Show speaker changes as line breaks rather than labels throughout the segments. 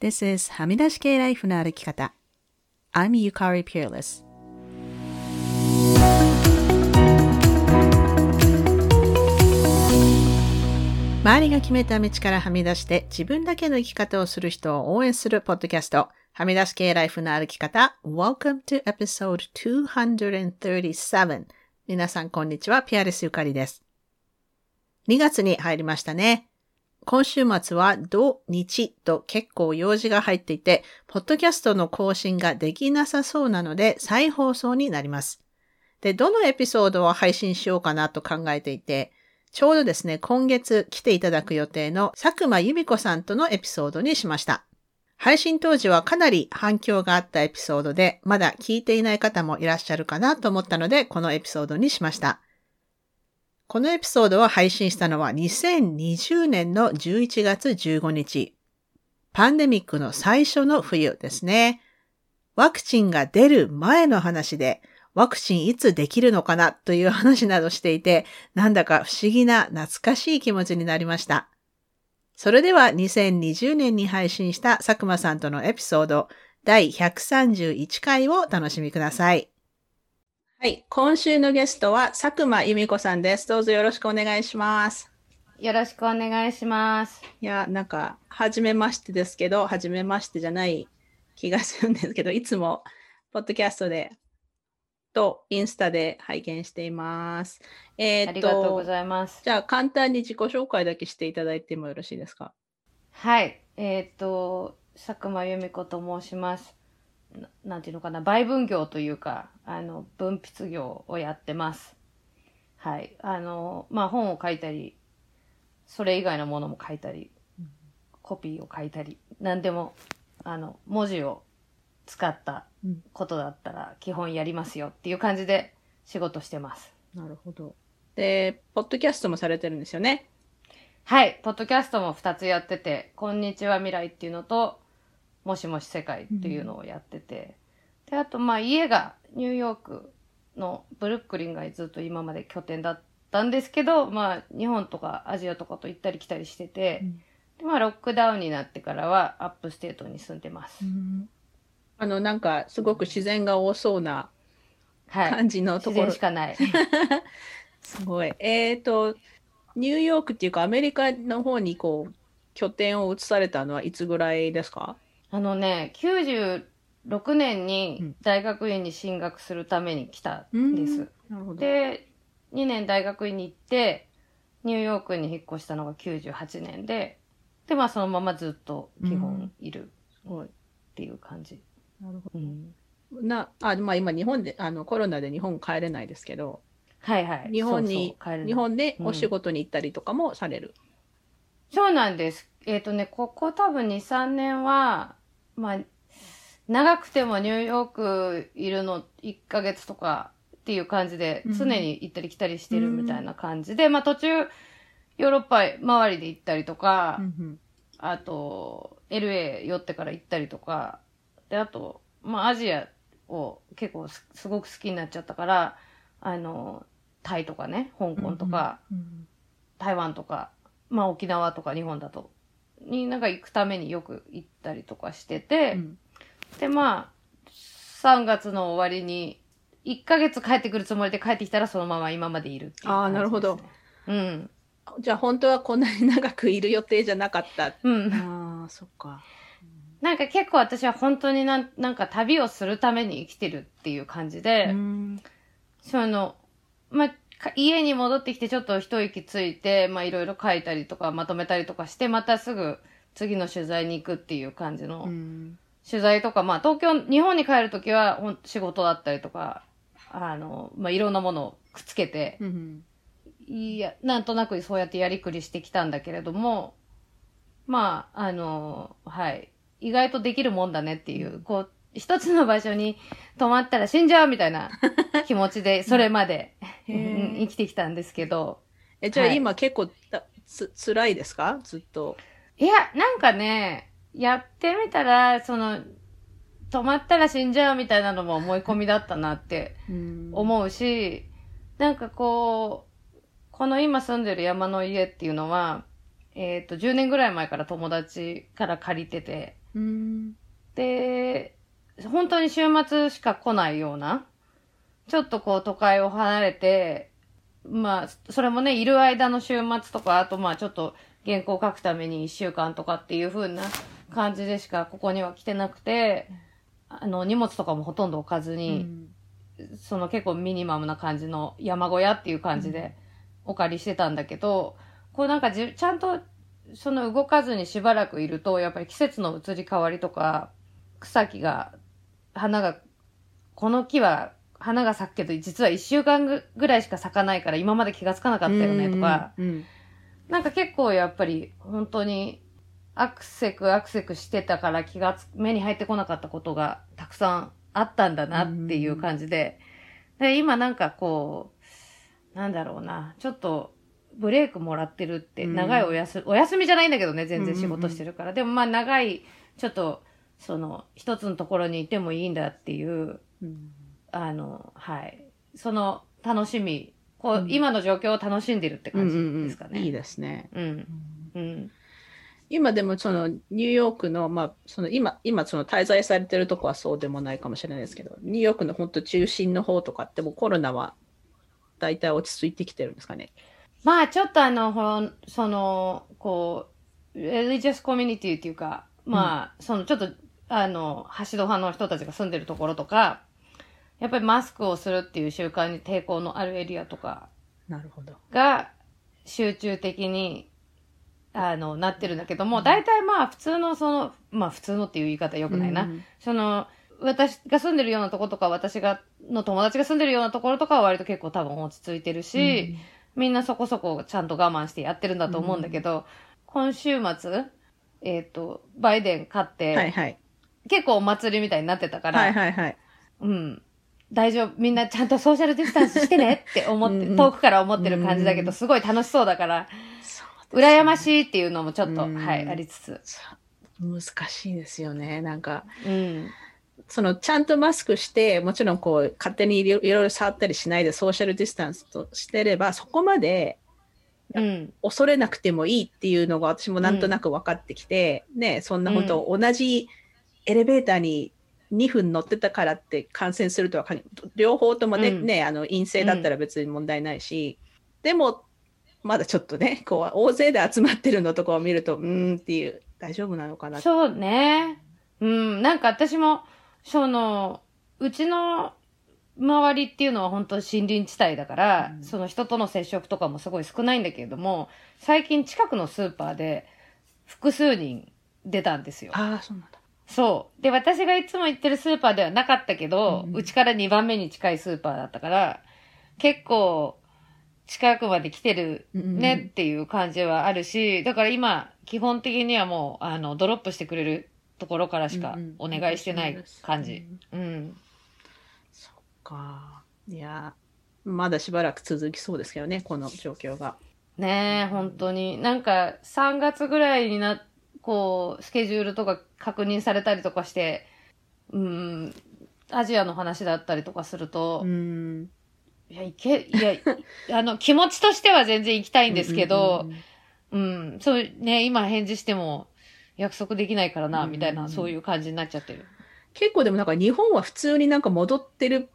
This is はみ出し系ライフの歩き方。I'm Yukari Peerless. 周りが決めた道からはみ出して自分だけの生き方をする人を応援するポッドキャスト、はみ出し系ライフの歩き方。Welcome to episode 237. 皆さんこんにちは、ピアレスゆかりです。2月に入りましたね。今週末は土日と結構用事が入っていて、ポッドキャストの更新ができなさそうなので再放送になります。で、どのエピソードを配信しようかなと考えていて、ちょうどですね、今月来ていただく予定の佐久間由美子さんとのエピソードにしました。配信当時はかなり反響があったエピソードで、まだ聞いていない方もいらっしゃるかなと思ったので、このエピソードにしました。このエピソードを配信したのは2020年の11月15日。パンデミックの最初の冬ですね。ワクチンが出る前の話で、ワクチンいつできるのかな？という話などしていて、なんだか不思議な懐かしい気持ちになりました。それでは2020年に配信した佐久間さんとのエピソード第131回をお楽しみください。はい。今週のゲストは佐久間由美子さんです。どうぞよろしくお願いします。
よろしくお願いします。
いや、なんか、はじめましてですけど、はじめましてじゃない気がするんですけど、いつも、ポッドキャストでとインスタで拝見しています。
えー、ありがとうございます。
じゃあ簡単に自己紹介だけしていただいてもよろしいですか？
はい。えっ、ー、と、佐久間由美子と申します。なんていうのかな、売分業というか、あの、分筆業をやってます。はい。あの、まあ、本を書いたり、それ以外のものも書いたり、コピーを書いたり、何でも、あの、文字を使ったことだったら基本やりますよっていう感じで仕事してます。
なるほど。で、ポッドキャストもされてるんですよね？
はい、ポッドキャストも2つやってて、こんにちは未来っていうのと、もしもし世界っていうのをやってて、うん、で、あとまあ家がニューヨークのブルックリンがずっと今まで拠点だったんですけど、まあ日本とかアジアとかと行ったり来たりしてて、うん、でまあロックダウンになってからはアップ state に住んでます。うん
あの、なんか、すごく自然が多そうな感じのところ。
はい、しかない。
すごい。えっ、ー、と、ニューヨークっていうか、アメリカの方にこう、拠点を移されたのはいつぐらいですか？
あのね、96年に大学院に進学するために来たんです。うん、で、2年大学院に行って、ニューヨークに引っ越したのが98年で、で、まあそのままずっと基本いるっていう感じ。
なるほど。うん、なあまあ、今、日本であのコロナで日本帰れないですけど、
はいはい。
日本に日本でお仕事に行ったりとかもされる。
うん、そうなんです。えっ、ー、とね、ここ多分2、3年は、まあ、長くてもニューヨークいるの1ヶ月とかっていう感じで、常に行ったり来たりしてるみたいな感じで、うん、まあ途中、ヨーロッパ周りで行ったりとか、うん、あと、LA 寄ってから行ったりとか、で、あと、まあ、アジアを結構すごく好きになっちゃったから、あの、タイとかね、香港とか、うんうん、台湾とか、まあ沖縄とか日本だと、になんか行くためによく行ったりとかしてて、うん、で、まあ、3月の終わりに、1ヶ月帰ってくるつもりで帰ってきたらそのまま今までいるっていう、ね、
ああ、なるほど。
うん。
じゃあ本当はこんなに長くいる予定じゃなかった。
うん。
ああ、そっか。
なんか結構私は本当になんなんか旅をするために生きてるっていう感じで、その、まあ、家に戻ってきてちょっと一息ついて、まあいろいろ書いたりとかまとめたりとかして、またすぐ次の取材に行くっていう感じの、取材とか、まあ東京、日本に帰るときは仕事だったりとか、あの、まあいろんなものをくっつけて、いや、なんとなくそうやってやりくりしてきたんだけれども、まあ、あの、はい。意外とできるもんだねっていう、こう、一つの場所に泊まったら死んじゃうみたいな 気持ちで、それまで生きてきたんですけど。
え、じゃあ今結構つ、辛いですか？ずっと。
いや、なんかね、やってみたら、その、止まったら死んじゃうみたいなのも思い込みだったなって思うし、なんかこう、この今住んでる山の家っていうのは、えっ、ー、と、10年ぐらい前から友達から借りてて、
うん。
で、本当に週末しか来ないような、ちょっとこう都会を離れて、まあ、それもね、いる間の週末とか、あとまあちょっと原稿を書くために一週間とかっていう風な感じでしかここには来てなくて、あの、荷物とかもほとんど置かず
う
に、
ん。
その結構ミニマムな感じの山小屋っていう感じでお借りしてたんだけど、こうなんかじちゃんとその動かずにしばらくいると、やっぱり季節の移り変わりとか、草木が、花が、この木は花が咲くけど、実は一週間ぐぐらいしか咲かないから今まで気がつかなかったよねとか、
うん。
なんか結構やっぱり本当にアクセクアクセクしてたから気がつ、目に入ってこなかったことがたくさんあったんだなっていう感じで、で、今なんかこう、なんだろうな、ちょっとブレイクもらってるって、
うん。
長いお休み、お休みじゃないんだけどね、全然仕事してるから。でもまあ長い、ちょっと、その、一つのところにいてもいいんだっていう、
うん
あの、はい。その楽しみ、こう、
うん
今の状況を楽しんでるって感じですかね。
いいですね。
うん。うん。
今でもそのニューヨークの、まあ、その今、今その滞在されてるとこはそうでもないかもしれないですけど、ニューヨークの本当中心の方とかってもうコロナは大体落ち着いてきてるんですかね？
まあ、ちょっとあの、その、こう、レリジャスコミュニティっていうか、まあ、その、ちょっと、あの、橋戸派の人たちが住んでるところとか、やっぱりマスクをするっていう習慣に抵抗のあるエリアとか
なるほど。
が集中的に、あの、なってるんだけども、大体まあ、普通のその、まあ、普通のっていう言い方良くないな。
うん
その、私が住んでるようなとことか、私が、の友達が住んでるようなところとかは割と結構多分落ち着いてるし、みんなそこそこちゃんと我慢してやってるんだと思うんだけど、今週末、えっ、と、バイデン勝って、
はいはい。
結構お祭りみたいになってたから、
はいはいはい。
うん。大丈夫、みんなちゃんとソーシャルディスタンスしてねって思って、
うんうん
遠くから思ってる感じだけど、
うん
すごい楽しそうだから、
そうね
羨ましいっていうのもちょっと、
うん
はい、ありつつ。
難しいですよね。なんか、
うん。
そのちゃんとマスクして、もちろんこう勝手にいろいろ触ったりしないでソーシャルディスタンスとしてれば、そこまで
うん。
恐れなくてもいいっていうのが私もなんとなく分かってきて、ね、そんな本当、同じエレベーターに2分乗ってたからって感染するとは限両方ともね,、
うん
ねあの陰性だったら別に問題ないし、でもまだちょっとねこう大勢で集まってるのとかを見るとうーんっていう大丈夫なのかな
そうね。うん。なんか私も、その、うちの周りっていうのは本当森林地帯だから、
うん
その人との接触とかもすごい少ないんだけれども、最近近くのスーパーで複数人出たんですよ。
ああそうなんだ
そう。で、私がいつも行ってるスーパーではなかったけど、
う
ちから2番目に近いスーパーだったから、結構近くまで来てるねっていう感じはあるし、だから今、基本的にはもう、あの、ドロップしてくれるところからしか
うん
お願いしてない感じ。
うん
うん。
そっかいやまだしばらく続きそうですけどねこの状況が
ねえ、本当に。なんか、3月ぐらいにな、こう、スケジュールとか確認されたりとかして、うん、アジアの話だったりとかすると、
うん。
いや、いけ、いや、あの、気持ちとしては全然行きたいんですけど
うん、うんうん
うん、そうね、今返事しても約束できないからな、
うん。
みたいな、そういう感じになっちゃってる。
結構でもなんか日本は普通になんか戻ってる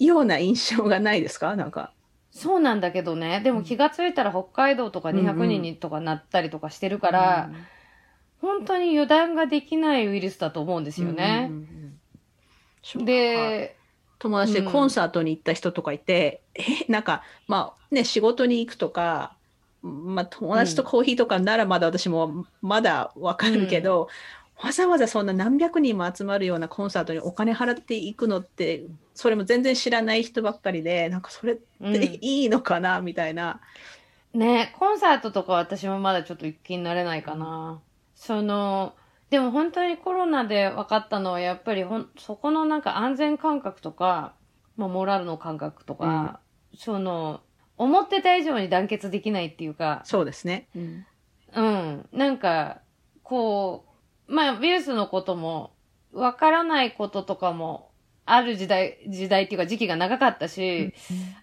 ような印象がないですか？なんか。
そうなんだけどね、でも気がついたら北海道とか200人にとかなったりとかしてるから、本当に油断ができないウイルスだと思うんですよね。
うんうんうんうん、
で、
友達で
うん
コンサートに行った人とかいて、えなんかまあね仕事に行くとか、まあ、友達とコーヒーとかならまだ私もまだわかるけど、わざわざそんな何百人も集まるようなコンサートにお金払っていくのってそれも全然知らない人ばっかりでなんかそれっ
うん
ていいのかな、みたいな。
ね、コンサートとか私もまだちょっと一気になれないかな。その、でも本当にコロナで分かったのはやっぱりほん、そこのなんか安全感覚とか、まあモラルの感覚とか、その、思ってた以上に団結できないっていうか、
そうですね。うん。
うん、なんか、こう、まあウイルスのことも、分からないこととかも、ある時代、時代っていうか時期が長かったし、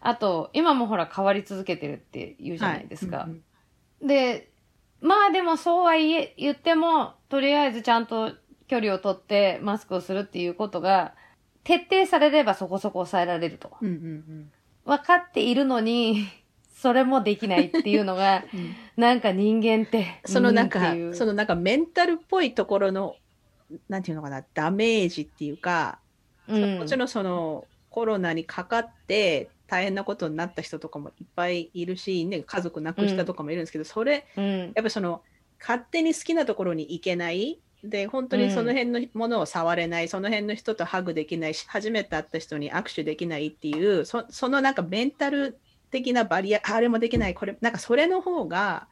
あと、今もほら変わり続けてるって言うじゃないですか。
はい。うん。
で、まあでもそうは言え、言っても、とりあえずちゃんと距離をとってマスクをするっていうことが、徹底されればそこそこ抑えられると。
うんうん
分かっているのに、それもできないっていうのが、
うん。
なんか人間って。
そのなんかそのなんかメンタルっぽいところの、なんていうのかな、ダメージっていうか、
うん
もちろんそのコロナにかかって大変なことになった人とかもいっぱいいるし、ね、家族亡くしたとかもいるんですけど、それ、
うん
やっぱりその勝手に好きなところに行けない。で、本当にその辺のものを触れない、その辺の人とハグできないし、初めて会った人に握手できないっていう、そそのなんかメンタル的なバリア、あれもできない、これ、なんかそれの方が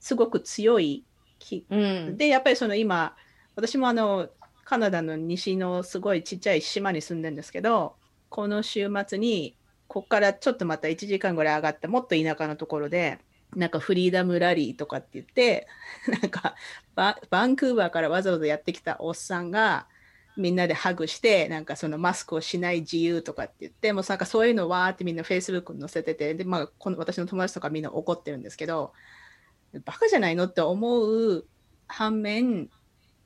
すごく強い気
うん。
で、やっぱりその今、私もあの、カナダの西のすごいちっちゃい島に住んでるんですけど、この週末に、ここからちょっとまた1時間ぐらい上がった、もっと田舎のところで、なんかフリーダムラリーとかって言って、なんかバンクーバーからわざわざやってきたおっさんが、みんなでハグして、なんかそのマスクをしない自由とかって言って、もうなんかそういうのわーってみんな Facebook に載せてて、で、まあ、この私の友達とかみんな怒ってるんですけど、バカじゃないのって思う反面、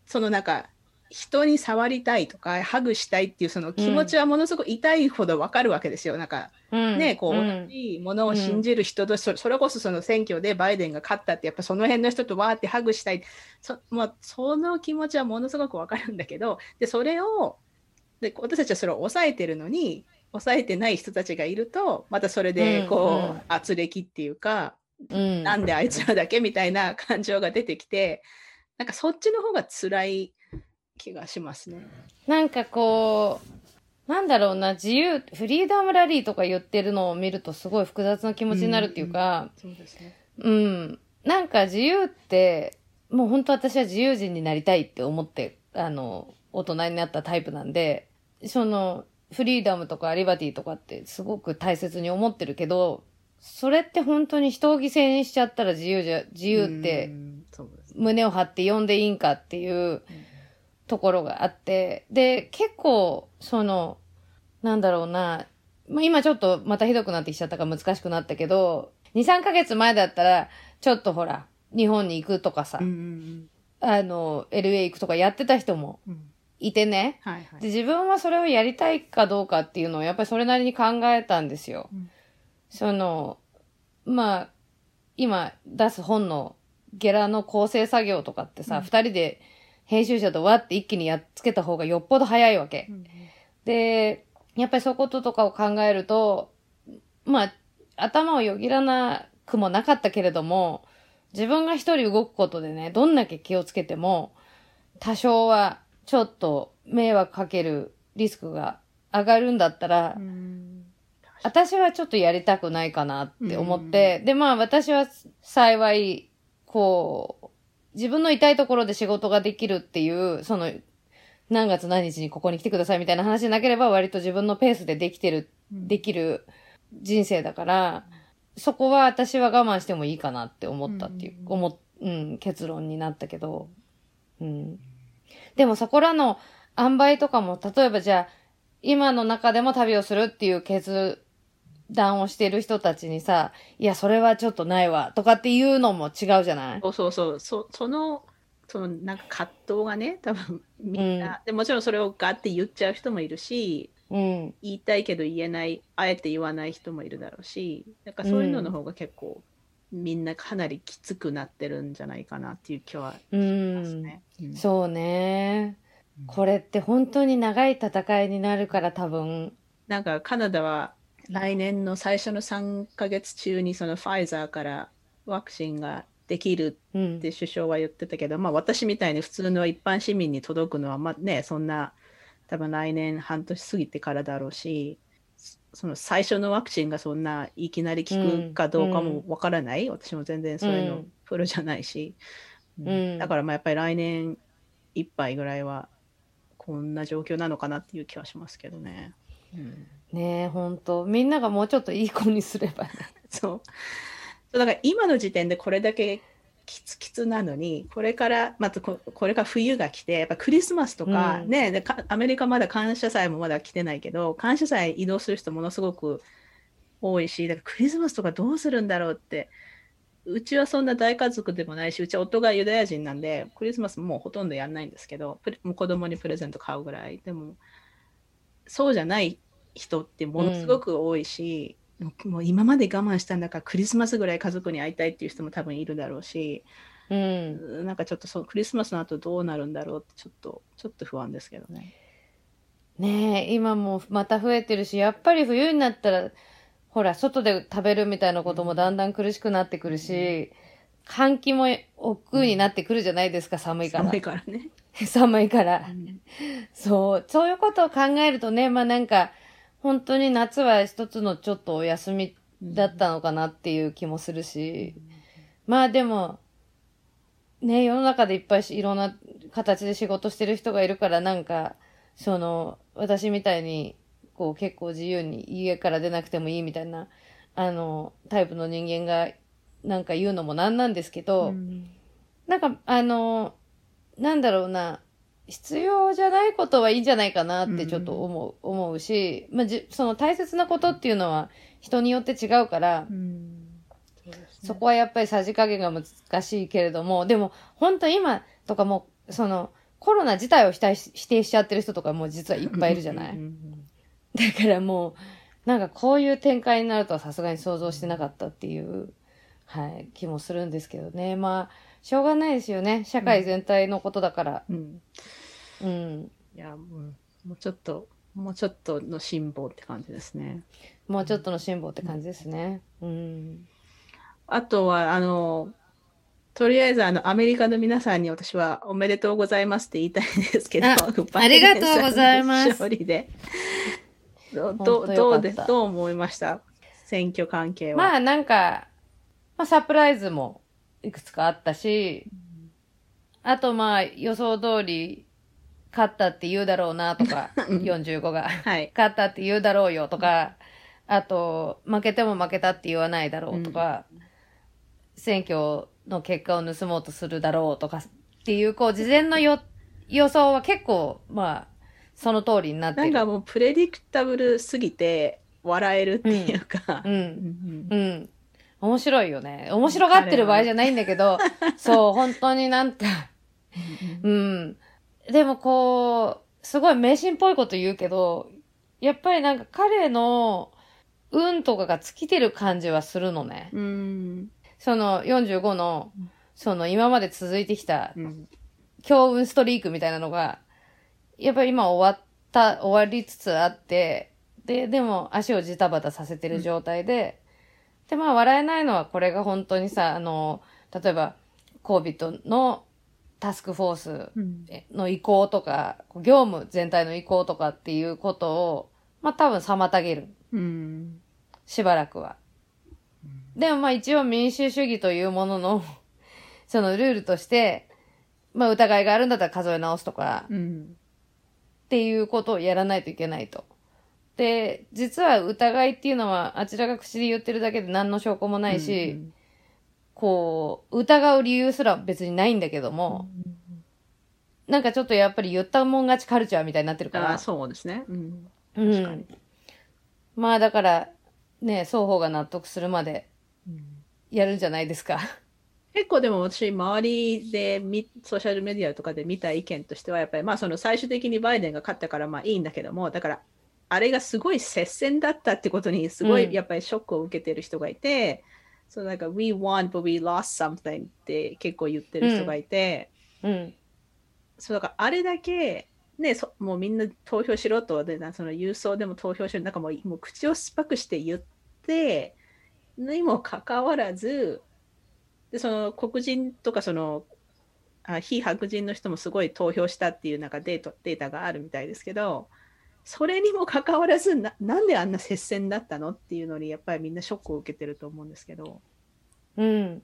そのなんか人に触りたいとかハグしたいっていうその気持ちはものすごく痛いほどわかるわけですよ。なんか
うん。
ね、こう
うん。
同じものを信じる人と、そそれこそその選挙でバイデンが勝ったってやっぱその辺の人とわーってハグしたい。そ,、まあ、その気持ちはものすごくわかるんだけどでそれをで私たちはそれを抑えてるのに抑えてない人たちがいるとまたそれでこう、
うんうん。
圧力っていうか
うん。
なんであいつらだけみたいな感情が出てきて、なんかそっちの方が辛い気がしますね。
なんかこう、なんだろうな、自由、フリーダムラリーとか言ってるのを見るとすごい複雑な気持ちになるっていうか、
そうですね。
うん。なんか自由って、もう本当私は自由人になりたいって思って、あの、大人になったタイプなんで、その、フリーダムとかリバティとかってすごく大切に思ってるけど、それって本当に人を犠牲にしちゃったら自由じゃ、自由って。胸を張って呼んでいいんかっていうところがあって、で、結構、その、なんだろうな、まあ、今ちょっとまたひどくなってきちゃったから難しくなったけど、2、3ヶ月前だったら、ちょっとほら、日本に行くとかさ、
うんうん
あの、LA 行くとかやってた人も
うんうん
いてね。
はいはい
で、。自分はそれをやりたいかどうかっていうのをやっぱりそれなりに考えたんですよ。
うん
その、まあ、今出す本のゲラの構成作業とかってさ、
うん
二、人で編集者とわって一気にやっつけた方がよっぽど早いわけ。
うん
で、やっぱりそういうこととかを考えると、まあ、頭をよぎらなくもなかったけれども、自分が一人動くことでね、どんだけ気をつけても、多少はちょっと迷惑かけるリスクが上がるんだったら、
うん。
私はちょっとやりたくないかなって思って、で、まあ私は幸い、こう、自分の痛いところで仕事ができるっていう、その、何月何日にここに来てくださいみたいな話なければ割と自分のペースでできてる、できる人生だから、そこは私は我慢してもいいかなって思ったっていう、
うん。
思っ、うん、結論になったけど、うん。でもそこらの塩梅とかも、例えばじゃあ、今の中でも旅をするっていう決断をしてる人たちにさ、いや、それはちょっとないわ、とかっていうのも違うじゃない？
そうそうそう。そその、そのなんか葛藤がね、多分みんな、でもちろんそれをガッて言っちゃう人もいるし、
うん。
言いたいけど言えない、あえて言わない人もいるだろうし、なんかそういうのの方が結構、みんなかなりきつくなってるんじゃないかなっていう気は
う
します
ん。
ね。うん
そうね。これって本当に長い戦いになるから多分。
なんかカナダは来年の最初の3ヶ月中にそのファイザーからワクチンができる
うん
っ。て首相は言ってたけど、まあ私みたいに普通の一般市民に届くのはまあね、そんな多分来年半年過ぎてからだろうし、その最初のワクチンがそんないきなり効くかどうかもわからない、私も全然そういうの
うん
プロじゃないし、うん
うん
だからまあやっぱり来年いっぱいぐらいはこんな状況なのかなっていう気はしますけどね。うん
ねえ、本当みんながもうちょっといい子にすればね。
そう。そうだから今の時点でこれだけきつきつなのに、これから、またここれから冬が来て、やっぱクリスマスとか、
うん
ねでかアメリカまだ感謝祭もまだ来てないけど、感謝祭移動する人ものすごく多いし、だからクリスマスとかどうするんだろうってうちはそんな大家族でもないし、うちは夫がユダヤ人なんで、クリスマスもうほとんどやんないんですけど、もう子供にプレゼント買うぐらい。でも、そうじゃない人ってものすごく多いし、もう今まで我慢したんだからクリスマスぐらい家族に会いたいっていう人も多分いるだろうし、
うん。
なんかちょっとそのクリスマスの後どうなるんだろうってちょっと、ちょっと不安ですけどね。
ねえ、今もまた増えてるし、やっぱり冬になったら、ほら、外で食べるみたいなこともだんだん苦しくなってくるし、換気も億劫になってくるじゃないですか、寒いから
寒。いからね。
寒いから
う。ん
そう、そういうことを考えるとね、まあなんか、本当に夏は一つのちょっとお休みだったのかなっていう気もするし、まあでも、ね、世の中でいっぱいしいろんな形で仕事してる人がいるから、なんか、その、私みたいに、こう結構自由に家から出なくてもいいみたいな、あの、タイプの人間が、なんか言うのもなんなんですけど、
うん。
なんか、あの、なんだろうな、必要じゃないことはいいんじゃないかなってちょっと思う、思うし、まあ、じ、その大切なことっていうのは人によって違うから、
うん。そね。
そこはやっぱりさじ加減が難しいけれども、でも本当今とかもう、その、コロナ自体を否定し否定しちゃってる人とかも実はいっぱいいるじゃない？
うんうん。
だからもう、なんかこういう展開になるとはさすがに想像してなかったっていう、はい、気もするんですけどね。まあ、しょうがないですよね。社会全体のことだから。
うん
うん。
いや、うんもうちょっと、もうちょっとの辛抱って感じですね。
もうちょっとの辛抱って感じですね。うん。
あとは、あの、とりあえず、あの、アメリカの皆さんに私はおめでとうございますって言いたいんですけど、
ありがとうございます
勝利で。どどどうでどう思いました？選挙関係は。
まあなんか、まあサプライズもいくつかあったし、あとまあ予想通り勝ったって言うだろうなとか、
うん
45が。
はい。
勝ったって言うだろうよとか、あと、負けても負けたって言わないだろうとか、選挙の結果を盗もうとするだろうとかっていう、こう、事前のよ予想は結構、まあ、その通りになってる。
なんかもうプレディクタブルすぎて笑えるっていうか。
う。
うんん
うん。面白いよね。面白がってる場合じゃないんだけど、そう、本当になんか、うん。でもこう、すごい迷信っぽいこと言うけど、やっぱりなんか彼の運とかが尽きてる感じはするのね。
うん。
その45の、その今まで続いてきた
うん。
強運ストリークみたいなのが、やっぱり今終わった、終わりつつあって、で、でも足をジタバタさせてる状態で、で、まあ笑えないのはこれが本当にさ、あの、例えば、コービットのタスクフォース
うん。
の移行とか、業務全体の移行とかっていうことを、まあ多分妨げる。
うん。
しばらくは。でもまあ一応民主主義というものの、そのルールとして、まあ疑いがあるんだったら数え直すとか、
うん。
っていうことをやらないといけないと。で、実は疑いっていうのは、あちらが口で言ってるだけで何の証拠もないし、こう、疑う理由すら別にないんだけども、なんかちょっとやっぱり言ったもん勝ちカルチャーみたいになってるから。
ああ、そうですね。うん。
う
確かに
ん。まあだから、ね、双方が納得するまでやるんじゃないですか。
結構でも私、周りでみソーシャルメディアとかで見た意見としては、やっぱりまあその最終的にバイデンが勝ったからまあいいんだけども、だからあれがすごい接戦だったってことにすご
うん。
いやっぱりショックを受けてる人がいて、そうなんか We won but we lost something って結構言ってる人がいて、
うん。
そうだからあれだけ、ね、そもうみんな投票しろとでなその郵送でも投票しろなんかもうもう口を酸っぱくして言ってにもかかわらずでその黒人とかそのあ非白人の人もすごい投票したっていうなんかデートデータがあるみたいですけどそれにもかかわらずななんであんな接戦だったのっていうのにやっぱりみんなショックを受けてると思うんですけど。
うん。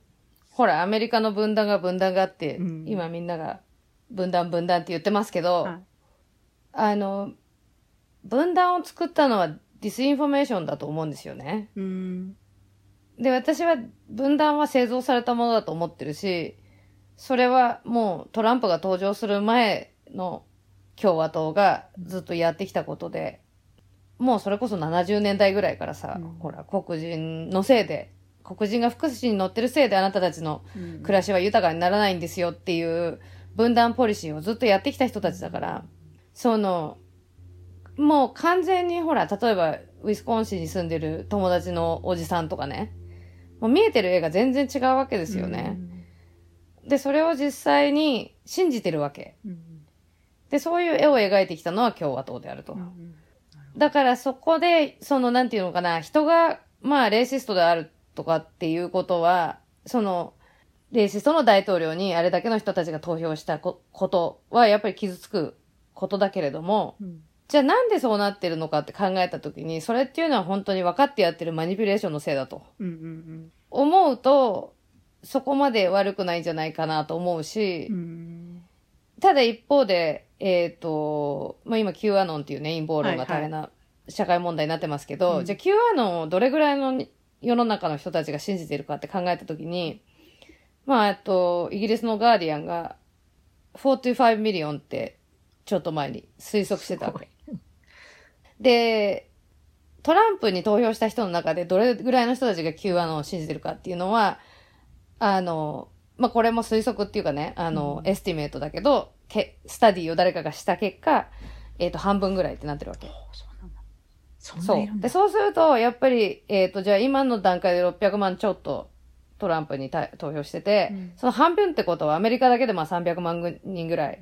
ほら、アメリカの分断が分断があって、
うん
今みんなが分断分断って言ってますけど、
はい
あの、分断を作ったのは disinformation だと思うんですよね。
うん
で、私は分断は製造されたものだと思ってるし、それはもうトランプが登場する前の共和党がずっとやってきたことで、もうそれこそ70年代ぐらいからさ、
うん
ほら、黒人のせいで黒人が福祉に乗ってるせいであなたたちの暮らしは豊かにならないんですよっていう分断ポリシーをずっとやってきた人たちだから、その、もう完全にほら、例えばウィスコンシンに住んでる友達のおじさんとかね、もう見えてる絵が全然違うわけですよね。で、それを実際に信じてるわけ。で、そういう絵を描いてきたのは共和党であると。だからそこで、その、なんていうのかな、人が、まあ、レーシストであるとかっていうことは、その、レーシストの大統領にあれだけの人たちが投票したことは、やっぱり傷つくことだけれども、うん、じゃあなんでそうなってるのかって考えたときに、それっていうのは本当に分かってやってるマニピュレーションのせいだと。うんうんうん、思うと、そこまで悪くないんじゃないかなと思うし、うん、ただ一方で、えっ、ー、と、まあ、今 QAnon っていうね、陰謀論が大変な社会問題になってますけど、はいはい、じゃあ Q アノンをどれぐらいの世の中の人たちが信じてるかって考えたときに、まあ、えっと、イギリスのガーディアンが、45 million ってちょっと前に推測してたわけ。で、トランプに投票した人の中でどれぐらいの人たちが Q アノンを信じてるかっていうのは、あの、まあ、これも推測っていうかね、あの、うん、 estimate だけど、け study を誰かがした結果、えっ、ー、と、半分ぐらいってなってるわけ。そう。で、そうすると、やっぱり、えっ、ー、と、じゃあ今の段階で600万ちょっとトランプに投票してて、うん、その半分ってことはアメリカだけでまあ300万人ぐらい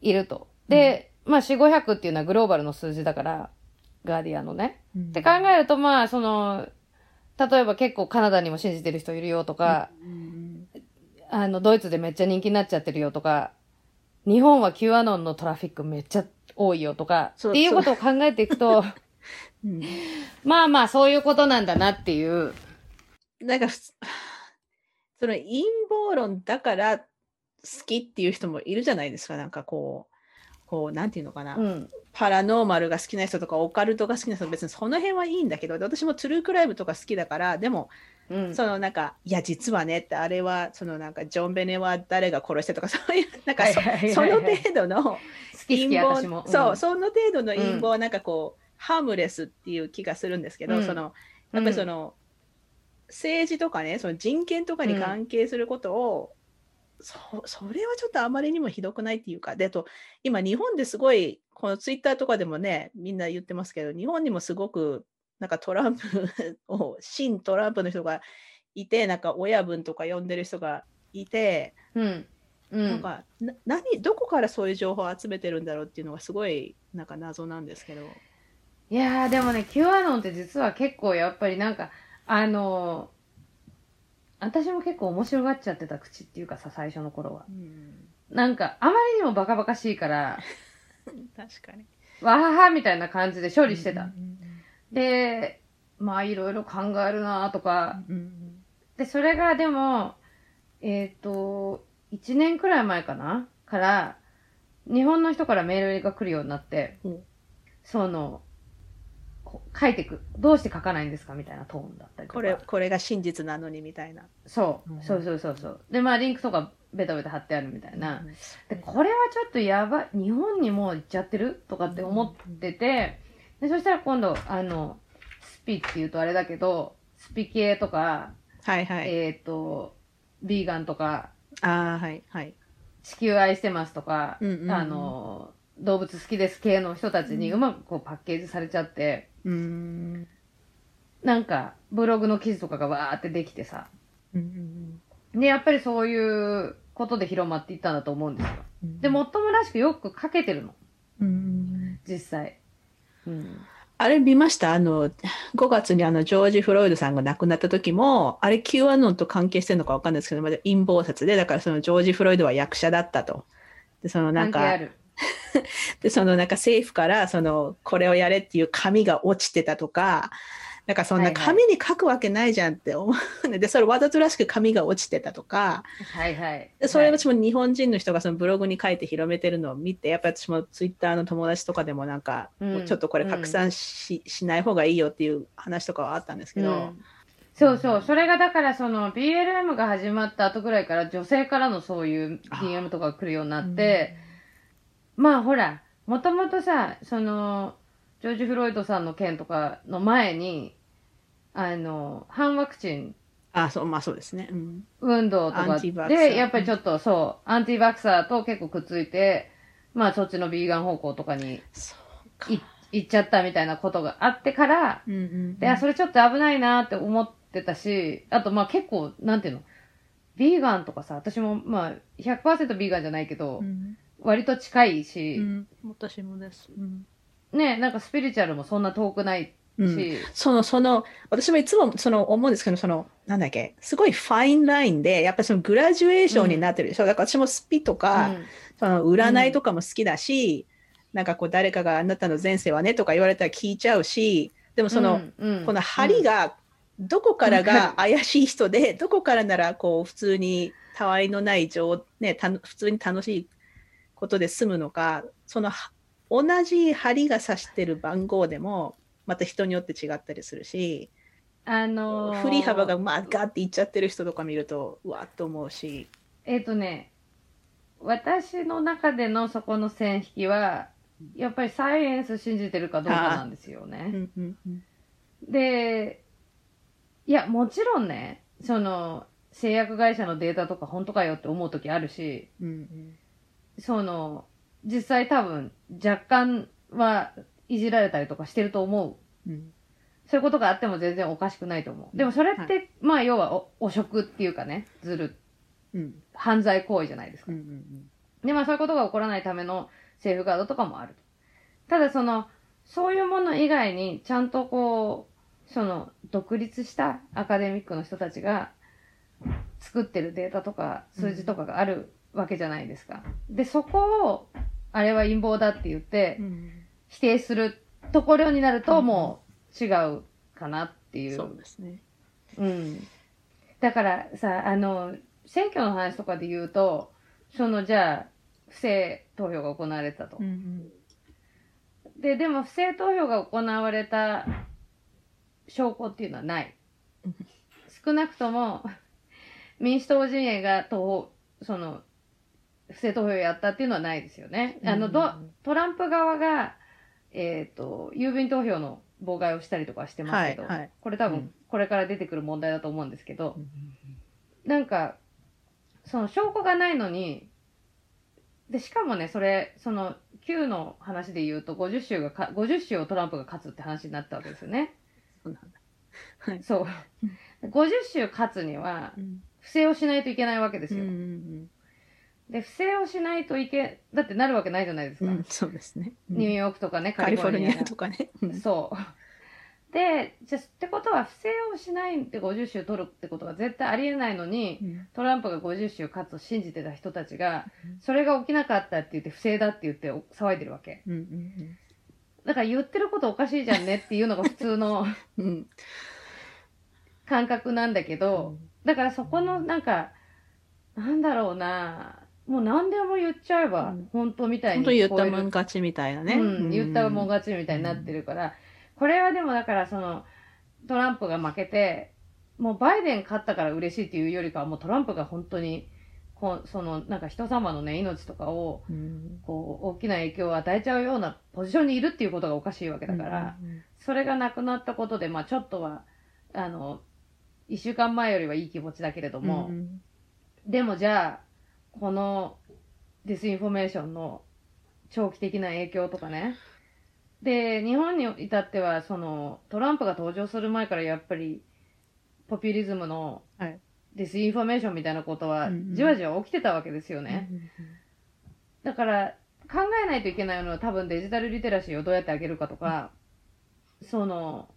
いると。で、まあ4、500っていうのはグローバルの数字だから、ガーディアンのね。うん、って考えるとまあ、その、例えば結構カナダにも信じてる人いるよとか、あの、ドイツでめっちゃ人気になっちゃってるよとか、日本は Q アノンのトラフィックめっちゃ多いよとか、っていうことを考えていくと、う。ん、まあまあそういうことなんだなっていう。
なんか、その陰謀論だから好きっていう人もいるじゃないですか。なんかこう、こう、なんていうのかな、うん、パラノーマルが好きな人とか、オカルトが好きな人、別にその辺はいいんだけど、私もトゥルークライブとか好きだから、でも、うん、そのなんか、いや、実はねって、あれは、そのなんか、ジョン・ベネは誰が殺してとか、そういう、なんかそ、その程度の陰謀、うん、そう、その程度の陰謀は、なんかこう、ハームレスっていう気がするんですけど、その、やっぱりその、政治とかね、その人権とかに関係することを、そそれはちょっとあまりにもひどくないっていうか、でと今、日本ですごい、このツイッターとかでもね、みんな言ってますけど、日本にもすごくなんかトランプ を、新トランプの人がいて、なんか親分とか呼んでる人がいて、うん。うん、なんかな何どこからそういう情報を集めてるんだろうっていうのがすごいなんか謎なんですけど。
いやでもね、Q アノンって実は結構やっぱりなんか、あの私も結構面白がっちゃってた口っていうかさ、最初の頃は。うん、なんか、あまりにもバカバカしいから、
確かに。
わははみたいな感じで処理してた。で、まあいろいろ考えるなとか、うんうん、で、それがでも、えっ、ー、と、1年くらい前かな？から、日本の人からメールが来るようになって、うん、その、書いてくどうして書かないんですかみたいなトーンだったりとか。
これこれが真実なのにみたいな。
そう、うん、そうそうそうそう。でまあリンクとかベタベタ貼ってあるみたいな、うん、でこれはちょっとやばい。日本にもう行っちゃってるとかって思ってて、でそしたら今度あのスピっていうとあれだけどスピ系とか
はいはい。
えっ、ー、とビーガンとか
ああはいはい。
地球愛してますとか、うんうんうん、あの動物好きです系の人たちにうまくこうパッケージされちゃって、うん、なんかブログの記事とかがわーってできてさ、うんで、やっぱりそういうことで広まっていったんだと思うんですよ。うん、で、もっともらしくよく書けてるの。うん、実際。
うん、あれ見ました？あの、5月にあの、ジョージ・フロイドさんが亡くなった時も、あれ Q アノンと関係してるのかわかんないですけど、まだ陰謀説で、だからそのジョージ・フロイドは役者だったと。で、そのなんか、で、そのなんか政府からそのこれをやれっていう紙が落ちてたとか、なんかそんな紙に書くわけないじゃんって思う、はいはい、で、それわざとらしく紙が落ちてたとか、
はいはい。
でそれ私も日本人の人がそのブログに書いて広めてるのを見て、やっぱり私もツイッターの友達とかでもなんか、うん、ちょっとこれ拡散しうん、しない方がいいよっていう話とかはあったんですけど、うん。
そうそう。それがだからその BLM が始まった後ぐらいから女性からのそういう DM とか来るようになって、まあほら、もともとさ、その、ジョージ・フロイドさんの件とかの前に、あの、反ワクチン
あ、そう、まあそうですね。うん。
運動とかで、やっぱりちょっとそう、アンティバクサーと結構くっついて、まあそっちのビーガン方向とかに行っちゃったみたいなことがあってから、
うんうん。
で、あ、それちょっと危ないなって思ってたし、あとまあ結構、なんていうの、ビーガンとかさ、私もまあ100%ビーガンじゃないけど、
うん。
割と近いし、
うん。私もです。うん。
ね、なんかスピリチュアルもそんな遠くないし、
うんその、その、私もいつもその思うんですけど、その、なんだっけ、すごいファインラインで、やっぱりそのグラジュエーションになってるでしょ。だから私もスピとか、
うん
その占いとかも好きだし、なんかこう誰かがあなたの前世はねとか言われたら聞いちゃうし、でもその、この針がどこからが怪しい人で、どこからならこう普通にたわいのない情、ね、た普通に楽しいことで済むのか、そのは同じ針が指してる番号でもまた人によって違ったりするし、
あのー
振り幅がまあガーっていっちゃってる人とか見るとうわっと思うし、
えっ、とね、私の中でのそこの線引きは、やっぱりサイエンス信じてるかどうかなんですよ
う
ね。
んうんうん。
で、いや、もちろんね、その、製薬会社のデータとか本当かよって思う時あるし、
うん
その、実際多分若干はいじられたりとかしてると思う。
うん
そういうことがあっても全然おかしくないと思う。でもそれって、
は
まあ要はお汚職っていうかね、ずる、
うん
犯罪行為じゃないですか
うんうん
で、まあそういうことが起こらないためのセーフガードとかもある。ただその、そういうもの以外に、ちゃんとこう、その、独立したアカデミックの人たちが作ってるデータとか数字とかがあるわけじゃないですか。で、そこを、あれは陰謀だって言って
う、ん
否定するところになると、
うん
もう違うかなっていう。
そうですね。
うん。だからさ、あの、選挙の話とかで言うと、そのじゃあ、不正投票が行われたと。
うん
で、でも不正投票が行われた証拠っていうのはない
うん。
少なくとも、民主党陣営が投その、不正投票をやったっていうのはないですよね。あの、ど
うん
トランプ側が、えっ、と、郵便投票の妨害をしたりとかしてますけど、
はいはい。
これ多分
うん、
これから出てくる問題だと思うんですけど、
うん
なんか、その証拠がないのに、で、しかもね、それ、その、Q の話で言うと、50州がか、50州をトランプが勝つって話になったわけですよね。
そうなんだ。はい。
そう。50州勝つには、
うん。
不正をしないといけないわけですよ。
うんうん
で、不正をしないといけ、だってなるわけないじゃないですか。
うん、そうですね。
ニューヨークとかね、
カリフォルニア
が
とかね。うん
そう。で、じゃあってことは、不正をしないで50州取るってことが絶対ありえないのに、
うん
トランプが50州勝つと信じてた人たちが
うん、
それが起きなかったって言って不正だって言って騒いでるわけ。
うんうん
だから言ってることおかしいじゃんねっていうのが普通の
うんうん
感覚なんだけど、だからそこのなんか、なんだろうな、もう何でも言っちゃえば
うん、
本当みたいに
本当言ったもん勝ちみたいなね。
うん、言ったもん勝ちみたいになってるから、これはでもだからその、トランプが負けて、もうバイデン勝ったから嬉しいっていうよりかは、もうトランプが本当に、こうその、なんか人様のね、命とかを、
うん。
こう、大きな影響を与えちゃうようなポジションにいるっていうことがおかしいわけだから、
うん
それがなくなったことで、まあちょっとは、あの、一週間前よりはいい気持ちだけれども、
うん。
でもじゃあ、この disinformation の長期的な影響とかね。で、日本に至っては、その、トランプが登場する前からやっぱり、ポピュリズムの
はい。
disinformation みたいなことは
うんうん、
じわじわ起きてたわけですよね。
うん
だから、考えないといけないのは多分デジタルリテラシーをどうやって上げるかとか、その、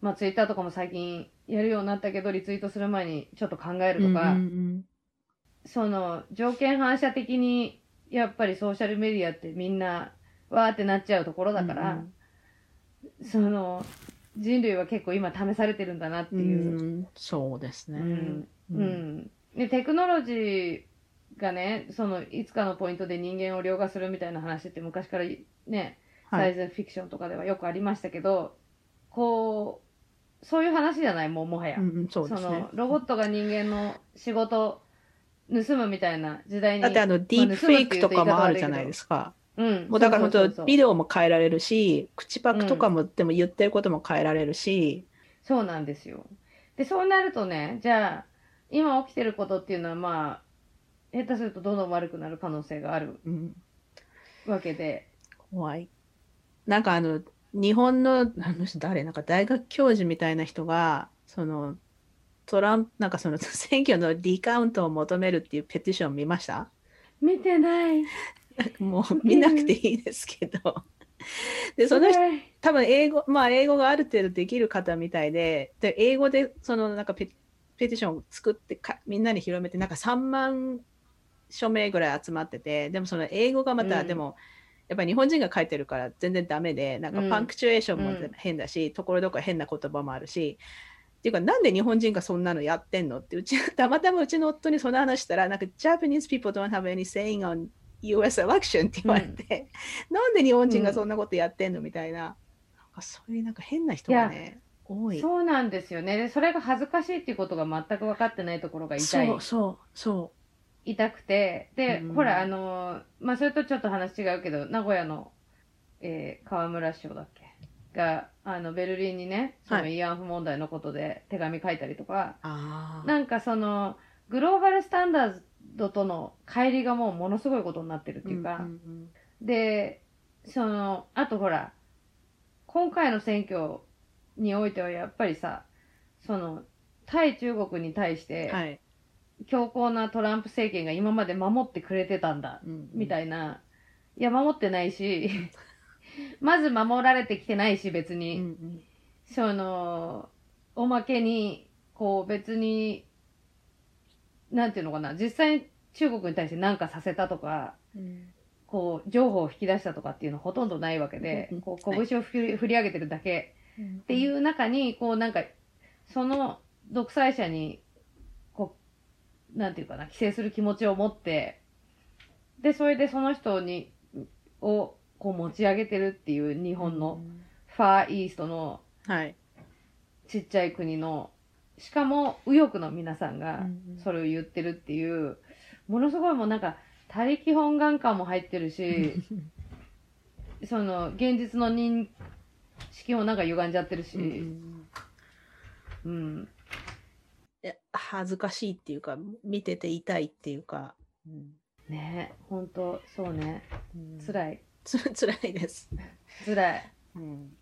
まあツイッターとかも最近やるようになったけど、リツイートする前にちょっと考えるとか、
うんうん
その条件反射的にやっぱりソーシャルメディアってみんなわーってなっちゃうところだから、
うん
その人類は結構今試されてるんだなって
うん
いう。
うんそうですね。
うん
う
うんんでテクノロジーがねそのいつかのポイントで人間を凌駕するみたいな話って昔からね、
はい
サイズフィクションとかではよくありましたけどこうそういう話じゃないもうもはや。
うんうね
その。ロボットが人間の仕事盗むみたいな時代に
だってあの、ディープフェイクとかもあるじゃないですか。
うん、
もうだから本当ビデオも変えられるし、口パクとかもでも言ってることも変えられるし、
そうなんですよ。で、そうなるとね、じゃあ、今起きてることっていうのはまあ、下手するとどんどん悪くなる可能性がある
うん。
わけで。
怖い。なんかあの、日本の、あの人誰？なんか大学教授みたいな人が、その、トランプ、なんかその 選挙のリカウントを求めるっていうペティション見ました？
見てない。
もう見なくていいですけど。で、その人、多分英語、まあ英語がある程度できる方みたいで、で英語でそのなんかペペティションを作ってかみんなに広めて、なんか3万署名ぐらい集まってて、でもその英語がまた、
うん。
でも、やっぱり日本人が書いてるから全然ダメで、なんか
うん。
パンクチュエーションも
うん。
変だし、ところどころ変な言葉もあるし、っていうか、なんで日本人がそんなのやってんのって、うち、たまたまうちの夫にその話したら、なんか、Japanese people don't have any saying on US election って言われて、なんで日本人がそんなことやってんのみたいな、なんかそういうなんか変な人がね、多い。
そうなんですよね。で、それが恥ずかしいっていうことが全く分かってないところが痛い。
そうそうそ
痛くて、で、
うん。
ほら、あのーまあ、それとちょっと話違うけど、名古屋の、えー河村市長だっけ？が、あの、ベルリンにね、その
はい
慰安婦問題のことで手紙書いたりとか、
う。ああ。
なんかその、グローバルスタンダードとの乖離がもうものすごいことになってるっていうか、
んん
で、その、あとほら、今回の選挙においてはやっぱりさ、その、対中国に対し
うん
て、
はい。
強硬なトランプ政権が今まで守ってくれてたんだ、みた
い
いな。いや、守ってないし、まず守られてきてないし、別
うん
に。
うん。
その、おまけに、こう別に、なんていうのかな、実際に中国に対して何かさせたとか、
うん。
こう、情報を引き出したとかっていうのはほとんどないわけで
うん、
こう、拳を振り振り上げてるだけっていう中に、こうなんか、その独裁者に、こう、なんていうかな、規制する気持ちを持って、で、それでその人に、を、こう持ち上げてるっていう日本のファーイーストの
はい。
ちっちゃい国の、しかも右翼の皆さんがそれを言ってるっていう、ものすごいもうなんか、他力本願感も入ってるし、その、現実の認識もなんか歪んじゃってるし、
うんうん
うん。
いや恥ずかしいっていうか、見てて痛いっていうか、うん
ねえ、ほんと、そうね。
うん
辛い。
つ 辛いです。
辛い。
うん、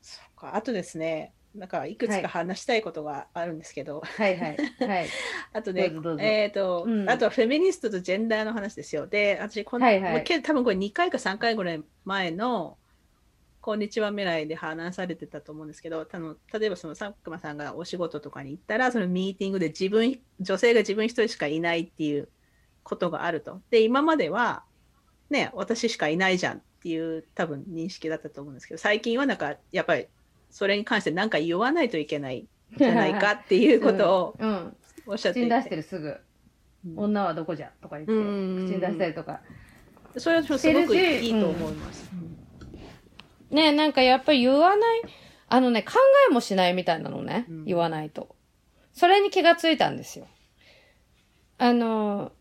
そうか、あとですね、なんかいくつ
はい
か話したいことがあるんですけど、
はいはい。はい。
あとねえっ、と、
うん
あとはフェミニストとジェンダーの話ですよ。で、私この、
はいはい
多分これ2回か3回ぐらい前の、こんにちは未来で話されてたと思うんですけど、たの例えばその佐久間さんがお仕事とかに行ったら、そのミーティングで自分、女性が自分一人しかいないっていうことがあると。で、今までは、ね、私しかいないじゃんっていう多分認識だったと思うんですけど、最近はなんかやっぱりそれに関して何か言わないといけない じゃないかっていうことを
うん。うん。
おっしゃってい
口に出して
て。
るすぐ。
うん
女はどこじゃとか言って、
うん
口に出したりとか。
それはすごくいいと思います。
ねなんかやっぱり言わない、あのね、考えもしないみたいなのね、
うん
言わないと。それに気がついたんですよ。あの、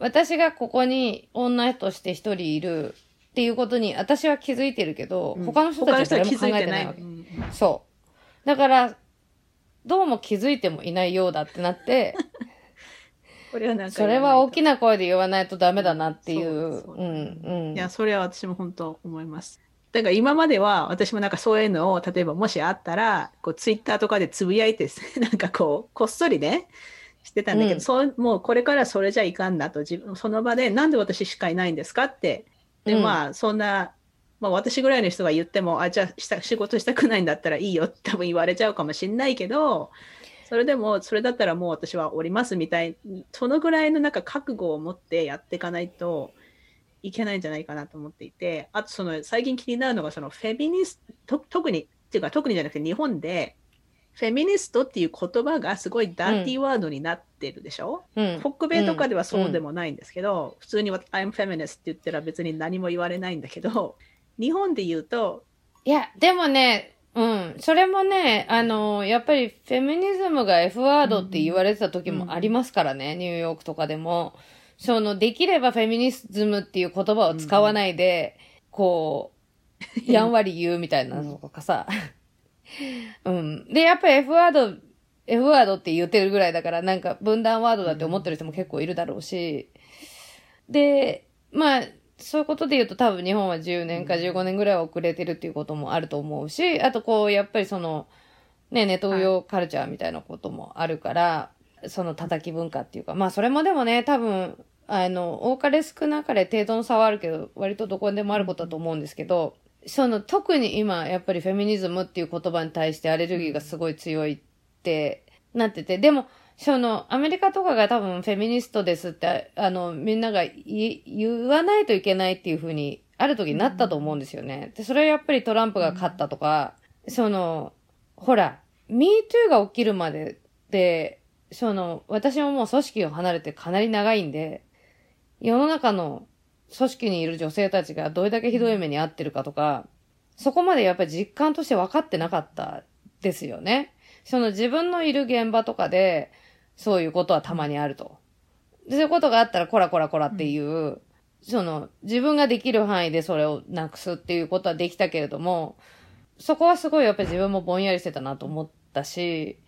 私がここに女として一人いるっていうことに私は気づいてるけど、
うん
他の人たちは誰も考えてないわけ。
うん
そう。だから、どうも気づいてもいないようだってなって、
これはなんか
それは大き
な
な声で言わないとダメだなっていう。
そうそう
うん、うん。
いや、それは私も本当思います。だから今までは私もなんかそういうのを例えばもしあったらこうツイッターとかでつぶやいて なんかこうこっそりねしてたんだけど、
うん。
そうもうこれからそれじゃいかんなと自分その場でなんで私しかいないんですか？って。で、
うん。
まあそんな、まあ、私ぐらいの人が言ってもあじゃあした仕事したくないんだったらいいよって 多分言われちゃうかもしれないけどそれでもそれだったらもう私はおりますみたいそのぐらいのなんか覚悟を持ってやっていかないといけないんじゃないかなと思っていてあとその最近気になるのがそのフェミニストと特にっていうか特にじゃなくて日本でフェミニストっていう言葉がすごいダーティーワードになってるでしょ、
うん
北米とかではそうでもないんですけど、普通に I'm feminist って言ったら別に何も言われないんだけど、日本で言うと、
いや、でもね、うん。それもね、あの、やっぱりフェミニズムが F ワードって言われてた時もありますからね、ニューヨークとかでも。その、できればフェミニズムっていう言葉を使わないで、こう、やんわり言うみたいなのとかさ。うん。で、やっぱり F ワード、F ワードって言ってるぐらいだから、なんか分断ワードだって思ってる人も結構いるだろうし、で、まあ、そういうことで言うと多分日本は10年か15年ぐらい遅れてるっていうこともあると思うし、あとこう、やっぱりその、ね、ネトウヨカルチャーみたいなこともあるから、その叩き文化っていうか、まあそれもでもね、多分、あの、多かれ少なかれ程度の差はあるけど、割とどこにでもあることだと思うんですけど、その特に今、やっぱりフェミニズムっていう言葉に対してアレルギーがすごい強いってなってて、でも、その、アメリカとかが多分フェミニストですって、あの、みんなが言わないといけないっていう風に、ある時になったと思うんですよね。で、それはやっぱりトランプが勝ったとか、その、ほら、MeToo が起きるまでで、その、私ももう組織を離れてかなり長いんで、世の中の組織にいる女性たちがどれだけひどい目に遭ってるかとか、そこまでやっぱり実感として分かってなかったですよね。その自分のいる現場とかで、そういうことはたまにあると。でそういうことがあったら、こらこらこらっていう、その、自分ができる範囲でそれをなくすっていうことはできたけれども、そこはすごいやっぱり自分もぼんやりしてたなと思ったし、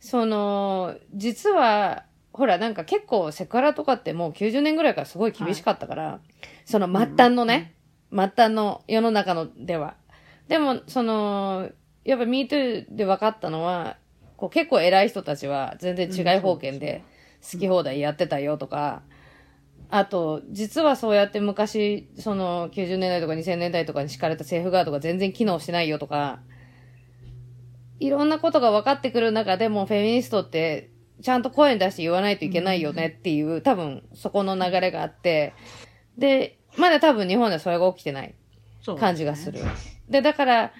その、実は、ほら、なんか結構セクハラとかってもう90年ぐらいからすごい厳しかったから、その末端のね、末端の世の中のでは。でも、その、やっぱ MeToo で分かったのは、こう結構偉い人たちは全然違い方権で好き放題やってたよとか、あと、実はそうやって昔、その90年代とか2000年代とかに敷かれたセーフガードが全然機能してないよとか、いろんなことが分かってくる中でもフェミニストってちゃんと声に出して言わないといけないよねっていう、多分そこの流れがあって、で、まだ多分日本ではそれが起きてない感じがする。で、だから、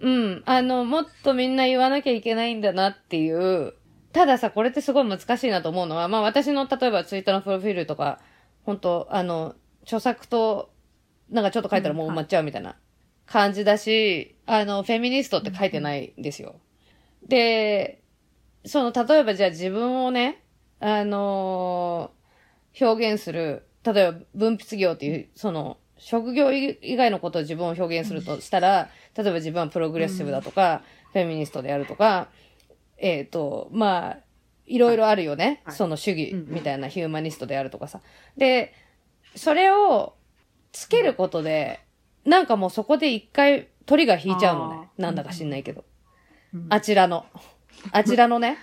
うん、あの、もっとみんな言わなきゃいけないんだなっていう、たださ、これってすごい難しいなと思うのは、まあ私の例えばツイッターのプロフィールとか、本当あの、著作と、なんかちょっと書いたらもう埋まっちゃうみたいな感じだし、あの、フェミニストって書いてないんですよ。で、その、例えばじゃあ自分をね、あのー表現する、例えば分泌業っていう、その、職業以以外のことを自分を表現するとしたら、例えば自分はプログレッシブだとか、フェミニストであるとか、えっ、と、まあ、いろいろあるよね。
はい
その主義みたいなヒューマニストであるとかさ。で、それをつけることで、なんかもうそこで一回鳥が引いちゃうのね。なんだか知んないけど。
うん
あちらの。あちらのね。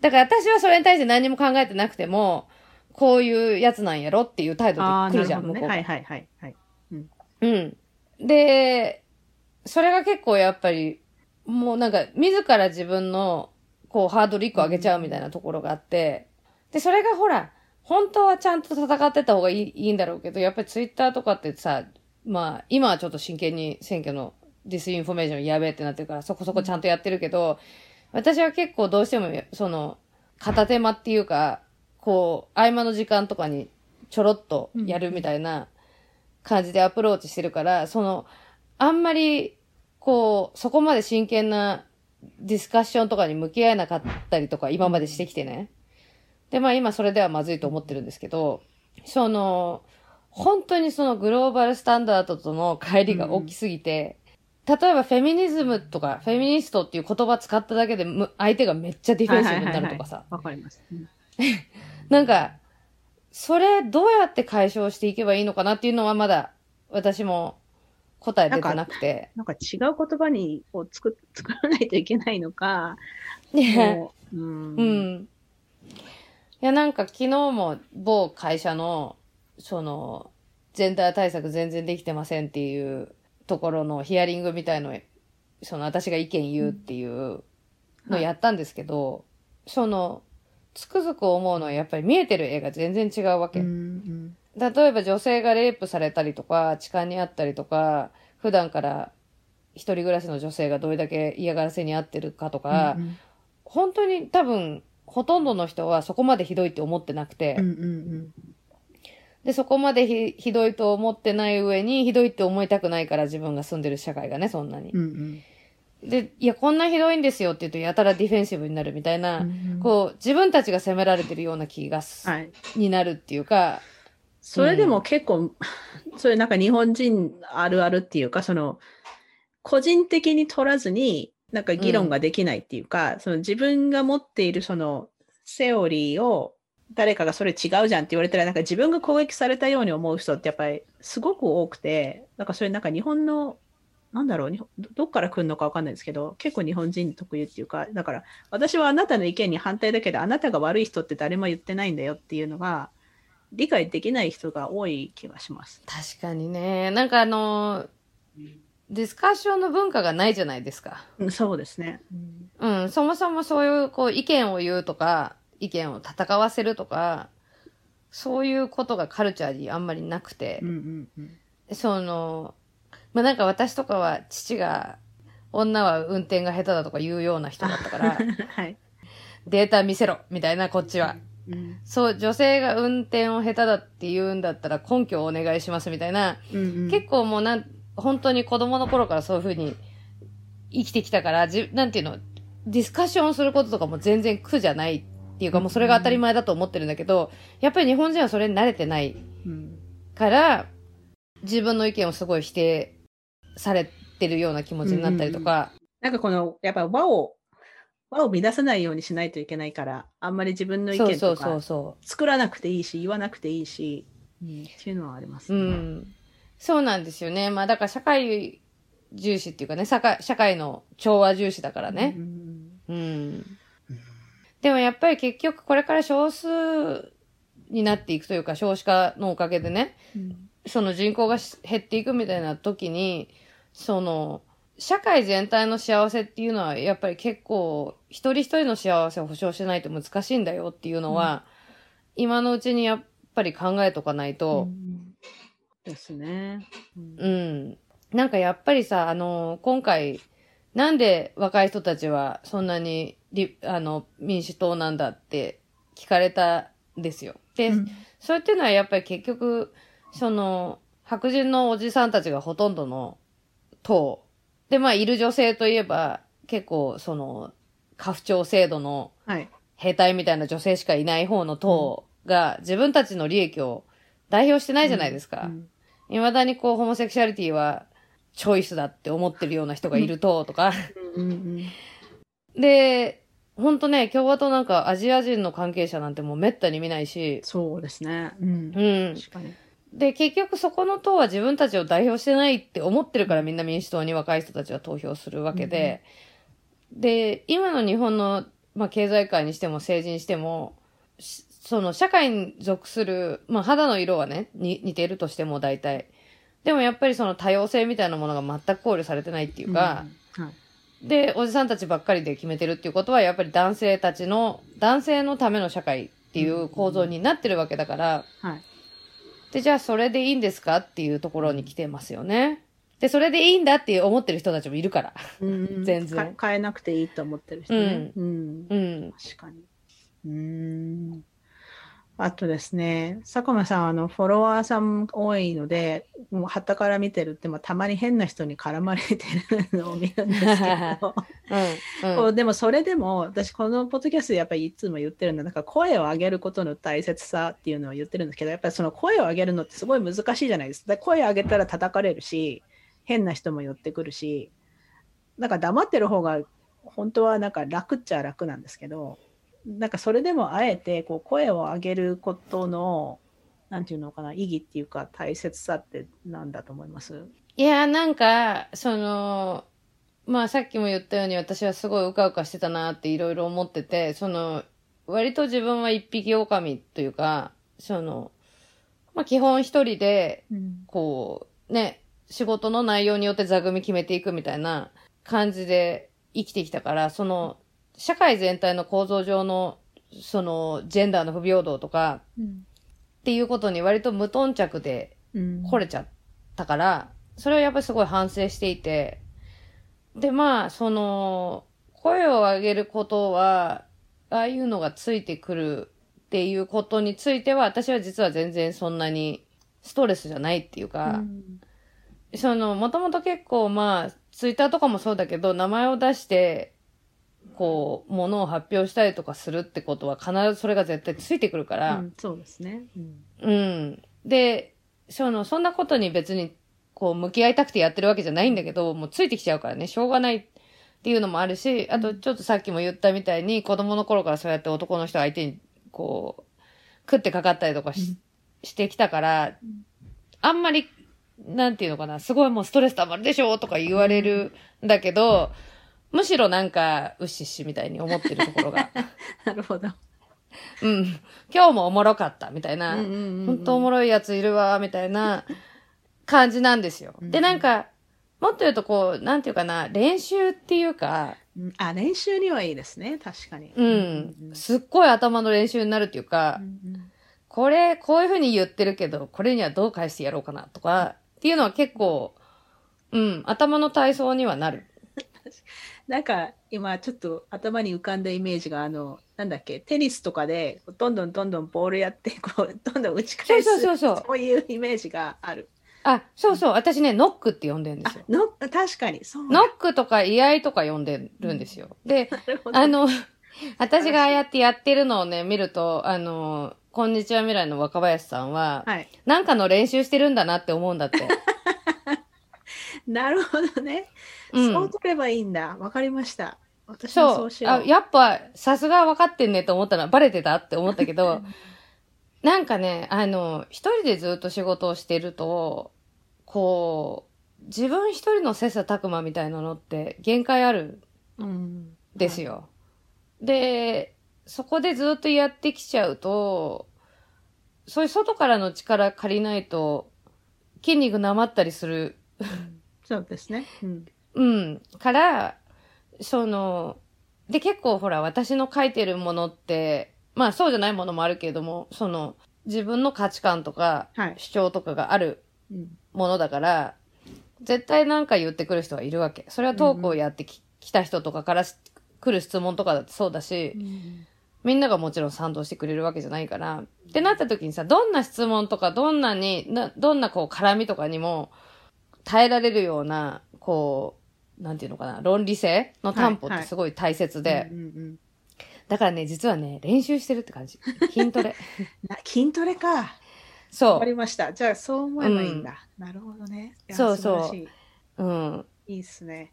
だから私はそれに対して何も考えてなくても、こういうやつなんやろっていう態度で来るじゃん、
ね。
向こうが
はいはいはいはい。
うん。で、それが結構やっぱり、もうなんか、自ら自分の、こう、ハードル1個上げちゃうみたいなところがあって、で、それがほら、本当はちゃんと戦ってた方がいいいいんだろうけど、やっぱりツイッターとかってさ、まあ、今はちょっと真剣に選挙の disinformation やべえってなってるから、そこそこちゃんとやってるけど、私は結構どうしても、その、片手間っていうか、こう、合間の時間とかにちょろっとやるみたいな感じでアプローチしてるから、その、あんまり、こう、そこまで真剣なディスカッションとかに向き合えなかったりとか、今までしてきてね。で、まあ今それではまずいと思ってるんですけど、その、本当にそのグローバルスタンダードとの乖離が大きすぎて、例えばフェミニズムとかフェミニストっていう言葉使っただけでむ相手がめっちゃディフェンシブになるとかさ。
わかります。うん
なんか、それどうやって解消していけばいいのかなっていうのはまだ私も答え出てなくて。
なんか違う言葉にを作作らないといけないのか、
ね
もううん
うん。いや、なんか昨日も某会社の、その、ジェンダー対策全然できてませんっていうところのヒアリングみたいの、その私が意見言うっていうのやったんですけど、その、つくづく思うのはやっぱり見えてる絵が全然違うわけ。
うん
例えば女性がレイプされたりとか、痴漢にあったりとか、普段から一人暮らしの女性がどれだけ嫌がらせにあってるかとか、
うん
本当に多分、ほとんどの人はそこまでひどいって思ってなくて、
うんうん
で、そこまでひひどいと思ってない上に、ひどいって思いたくないから自分が住んでる社会がね、そんなに
うんう。ん
で、いや、こんなひどいんですよって言うと、やたらディフェンシブになるみたいな、
うん
こう、自分たちが責められてるような気がす、
はい。
になるっていうか、
それでも結構、それなんか日本人あるあるっていうか、その、個人的に取らずに、なんか議論ができないっていうか、その自分が持っているそのセオリーを誰かがそれ違うじゃんって言われたら、なんか自分が攻撃されたように思う人ってやっぱりすごく多くて、なんかそれなんか日本の、なんだろう、日本どっから来るのかわかんないですけど、結構日本人特有っていうか、だから私はあなたの意見に反対だけど、あなたが悪い人って誰も言ってないんだよっていうのが、理解できない人が多い気がします。
確かにね。なんかあの、ディスカッションの文化がないじゃないですか。
うんそうですね。
うん、そもそもそういう、こう、意見を言うとか、意見を戦わせるとか、そういうことがカルチャーにあんまりなくて
うん、うんうん
その、まあ、なんか私とかは父が、女は運転が下手だとか言うような人だったから、
はい。
データ見せろみたいな、こっちは。
うん
そう、女性が運転を下手だって言うんだったら根拠をお願いしますみたいな、
うんうん
結構もうなん、本当に子供の頃からそういうふうに生きてきたから、じなんていうの、ディスカッションすることとかも全然苦じゃないっていうか、もうそれが当たり前だと思ってるんだけど、やっぱり日本人はそれに慣れてない
うん
から、自分の意見をすごい否定されてるような気持ちになったりとか、
なんかこの、やっぱ和を、和を乱さないようにしないといけないから、あんまり自分の意見と
そうそうそう
か
そ
作らなくていいし、言わなくていいし、うん、っていうのはあります
う。う
ね。
ん。そうなんですよね。まあだから社会重視っていうかね、社会社会の調和重視だからね
う。ん
うん。でもやっぱり結局これから少数になっていくというか少子化のおかげでね、
うん。
その人口がし減っていくみたいな時に、その、社会全体の幸せっていうのはやっぱり結構一人一人の幸せを保障しないと難しいんだよっていうのは、今のうちにやっぱり考えとかないと、
ですね。うん。
うん。なんかやっぱりさ、あの、今回、なんで若い人たちはそんなにリあの民主党なんだって聞かれたんですよ。で、
うん
それっていうのはやっぱり結局、その、白人のおじさんたちがほとんどの党。で、まあ、いる女性といえば、結構、その、家父長制度の
はい。
兵隊みたいな女性しかいない方の党が自分たちの利益を代表してないじゃないですか。
うん
未だにこう、ホモセクシャリティはチョイスだって思ってるような人がいると、とか。
うんうん
で、ほんとね、共和党なんかアジア人の関係者なんてもう滅多に見ないし、
そうですね。うん
うん。
確かに。
で、結局そこの党は自分たちを代表してないって思ってるからみんな民主党に若い人たちは投票するわけで、で、今の日本の、まあ、経済界にしても政治にしても、しその社会に属する、まあ、肌の色はね、に似てるとしても大体。でもやっぱりその多様性みたいなものが全く考慮されてないっていうか、
うんはい
で、おじさんたちばっかりで決めてるっていうことは、やっぱり男性たちの、男性のための社会っていう構造になってるわけだから、
はい。
で、じゃあそれでいいんですかっていうところに来てますよね。で、それでいいんだって思ってる人たちもいるから。
うんうん
全然
か変えなくていいと思ってる人ね。うん
うん。
確かに。うーん。あとですね、佐久間さん、あの、フォロワーさん多いので、もう、旗から見てるって、まあ、たまに変な人に絡まれてるのを見るんですけど、
うん。
こうでもそれでも、私、このポッドキャストでやっぱりいつも言ってるのは、なんか声を上げることの大切さっていうのを言ってるんですけど、やっぱりその声を上げるのってすごい難しいじゃないですか。で声を上げたら叩かれるし、変な人も寄ってくるし、なんか黙ってる方が本当はなんか楽っちゃ楽なんですけど、なんかそれでもあえてこう声を上げることの、なんていうのかな、意義っていうか大切さってなんだと思います？
いや、なんか、その、まあさっきも言ったように私はすごいうかうかしてたなっていろいろ思ってて、その、割と自分は一匹狼というか、その、まあ基本一人で、こう、ね、仕事の内容によって座組決めていくみたいな感じで生きてきたから、その、社会全体の構造上の、その、ジェンダーの不平等とか、っていうことに割と無頓着で
うん。
来れちゃったから、それはやっぱりすごい反省していて、で、まあ、その、声を上げることは、ああいうのがついてくるっていうことについては、私は実は全然そんなにストレスじゃないっていうか、その、もともと結構まあ、ツイッターとかもそうだけど、名前を出して、こう、ものを発表したりとかするってことは必ずそれが絶対ついてくるから、
うんそうですね。うん。
うん。で、その、そんなことに別に、こう、向き合いたくてやってるわけじゃないんだけど、もうついてきちゃうからね、しょうがないっていうのもあるし、あとちょっとさっきも言ったみたいに子供の頃からそうやって男の人相手にこう、食ってかかったりとかし,、してきたから、あんまり、なんていうのかな、すごいもうストレス溜まるでしょとか言われるんだけど、むしろなんか、うっしっしみたいに思ってるところが、
なるほど。
うん、今日もおもろかったみたいな、
うんうんうんうん
本当おもろいやついるわ、みたいな 感じなんですよ。で、なんか、もっと言うとこう、なんていうかな、練習っていうか、
うんあ、練習にはいいですね。確かに。
うん、すっごい頭の練習になるっていうか、これ、こういうふうに言ってるけど、これにはどう返してやろうかなとか、っていうのは結構、うん、頭の体操にはなる。
なんか今ちょっと頭に浮かんだイメージがあのなんだっけテニスとかでどんどんどんどんボールやって こうどんどん打ち返す
そうそうそうそう
そういうイメージがある。
あ、そうそう、私ね、ノックって呼んでるんで
あ
すよ。
の確かにそうだ。
ノックとか居合とか呼んでるんですよ。で、あの、私がああやってやってるのをね、見ると、あの、こんにちは未来の若林さんは、
はい。
なんかの練習してるんだなって思うんだって。
なるほどね。
うん
そう取ればいいんだ。わかりました。私も
そ
そううしよう。
あ。やっぱ、さすが分かってんねと思ったのはバレてたって思ったけど、なんかね、あの、一人でずっと仕事をしてると、こう、自分一人の切磋琢磨みたいなのって限界ある
うん。
んですよ。で、そこでずっとやってきちゃうと、そういう外からの力借りないと、筋肉なまったりする
そうですね。うん。
うん。から、その、で、結構ほら、私の書いてるものって、まあそうじゃないものもあるけれども、その、自分の価値観とか
はい、
主張とかがある
うん。
ものだから、絶対なんか言ってくる人はいるわけ。それはトークをやってき,、た人とかからし来る質問とかだってそうだし、みんながもちろん賛同してくれるわけじゃないから、ってなった時にさ、どんな質問とか、どんなに、などんなこう絡みとかにも耐えられるような、こう、なんていうのかな、論理性の担保ってすごい大切で、
うんうん
だからね、実はね、練習してるって感じ。筋トレ。
な筋トレか。わ
そ
かりました。じゃあそう思えばいいんだ。なるほどね。
そうそ。う。うん。
いいっすね。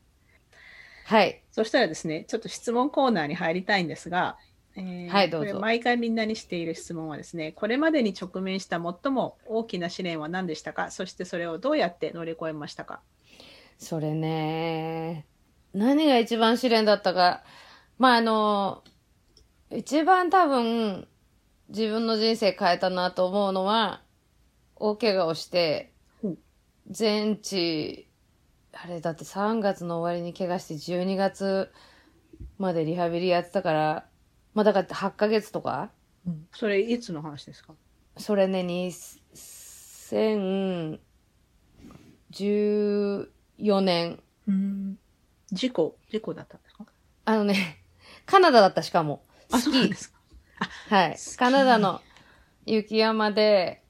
はい。
そしたらですね、ちょっと質問コーナーに入りたいんですが、えー
はいどうぞ。
毎回みんなにしている質問はですね、これまでに直面した最も大きな試練は何でしたか？そしてそれをどうやって乗り越えましたか？
それね、何が一番試練だったか。まあ、あの、一番多分、自分の人生変えたなと思うのは、大怪我をして
うん、
全治、あれだって3月の終わりに怪我して12月までリハビリやってたから、まあだから8ヶ月とか？
それいつの話ですか？
それね、2014年。
事故事故だったんですか？
あのね、カナダだったしかも。
あ。そうなんですか。
はいカナダの雪山で、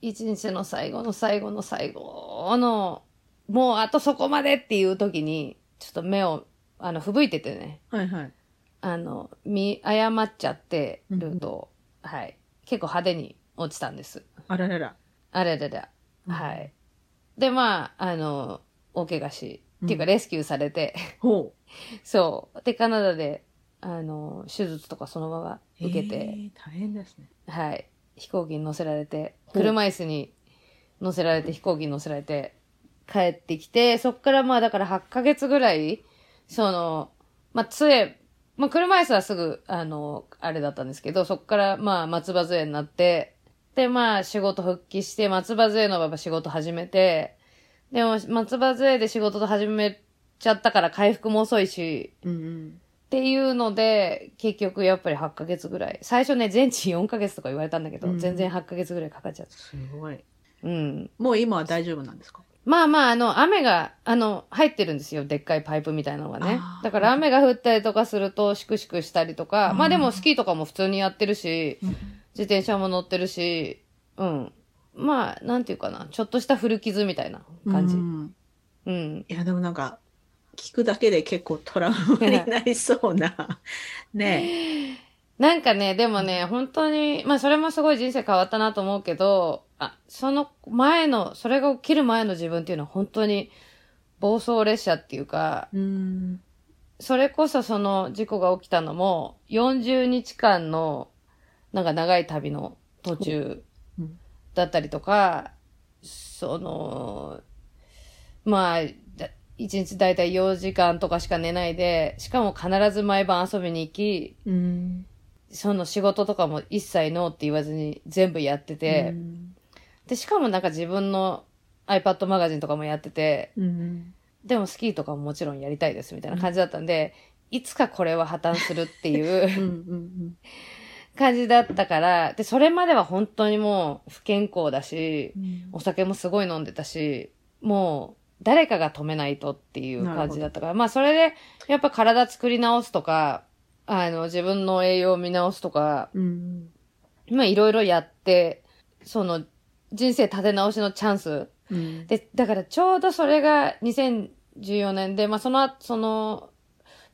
一日の最後の最後の最後の、もうあとそこまでっていう時に、ちょっと目を、あの、吹雪いててね、
はいはい。
あの、見誤っちゃって
うん
ると、はい。結構派手に落ちたんです。
あららら。
あれれれ。はい。で、まあ、あの、大怪我し、っていうか
うん
レスキューされて、
ほ
そう。で、カナダで、あの、手術とかそのまま
う。
受けて、
えー大変ですね。
はい。飛行機に乗せられて、車椅子に乗せられて、飛行機に乗せられて、帰ってきて、そっからまあだから8ヶ月ぐらい、その、まあ杖、まあ車椅子はすぐ、あの、あれだったんですけど、そっからまあ松葉杖になって、でまあ仕事復帰して、松葉杖のまま仕事始めて、でも松葉杖で仕事と始めちゃったから回復も遅いし、
うんうん。
っていうので、結局やっぱり8ヶ月ぐらい。最初ね、全治4ヶ月とか言われたんだけど、
うん
全然8ヶ月ぐらいかかっちゃった。
すごい。
うん。
もう今は大丈夫なんですか？
まあまあ、あの、雨が、あの、入ってるんですよ。でっかいパイプみたいなのがねだから雨が降ったりとかすると、シクシクしたりとか、
うん
まあでもスキーとかも普通にやってるし、自転車も乗ってるし、うん。まあ、なんていうかな。ちょっとした古傷みたいな感じ。
う
うん。
んいや、でもなんか、聞くだけで結構トラウマになりそうな。ね
なんかね、でもね、本当に、まあそれもすごい人生変わったなと思うけど、あ、その前の、それが起きる前の自分っていうのは本当に暴走列車っていうか、
え。うん。
それこそその事故が起きたのも、40日間の、なんか長い旅の途中
うん
だったりとか、その、まあ、だ一日だいたい4時間とかしか寝ないで、しかも必ず毎晩遊びに行き、
うん。
その仕事とかも一切ノーって言わずに全部やってて、
うん
で、しかもなんか自分の iPad マガジンとかもやってて、
うん。
でもスキーとかももちろんやりたいですみたいな感じだったんで、いつかこれは破綻するってい
うん。
う
うん。
感じだったから、で、それまでは本当にもう不健康だし、
うん
お酒もすごい飲んでたし、もう誰かが止めないとっていう感じだったから、まあそれでやっぱ体作り直すとか、あの自分の栄養を見直すとか、
うん。
まあいろいろやって、その人生立て直しのチャンス。
うん。
で、だからちょうどそれが2014年で、まあその、その、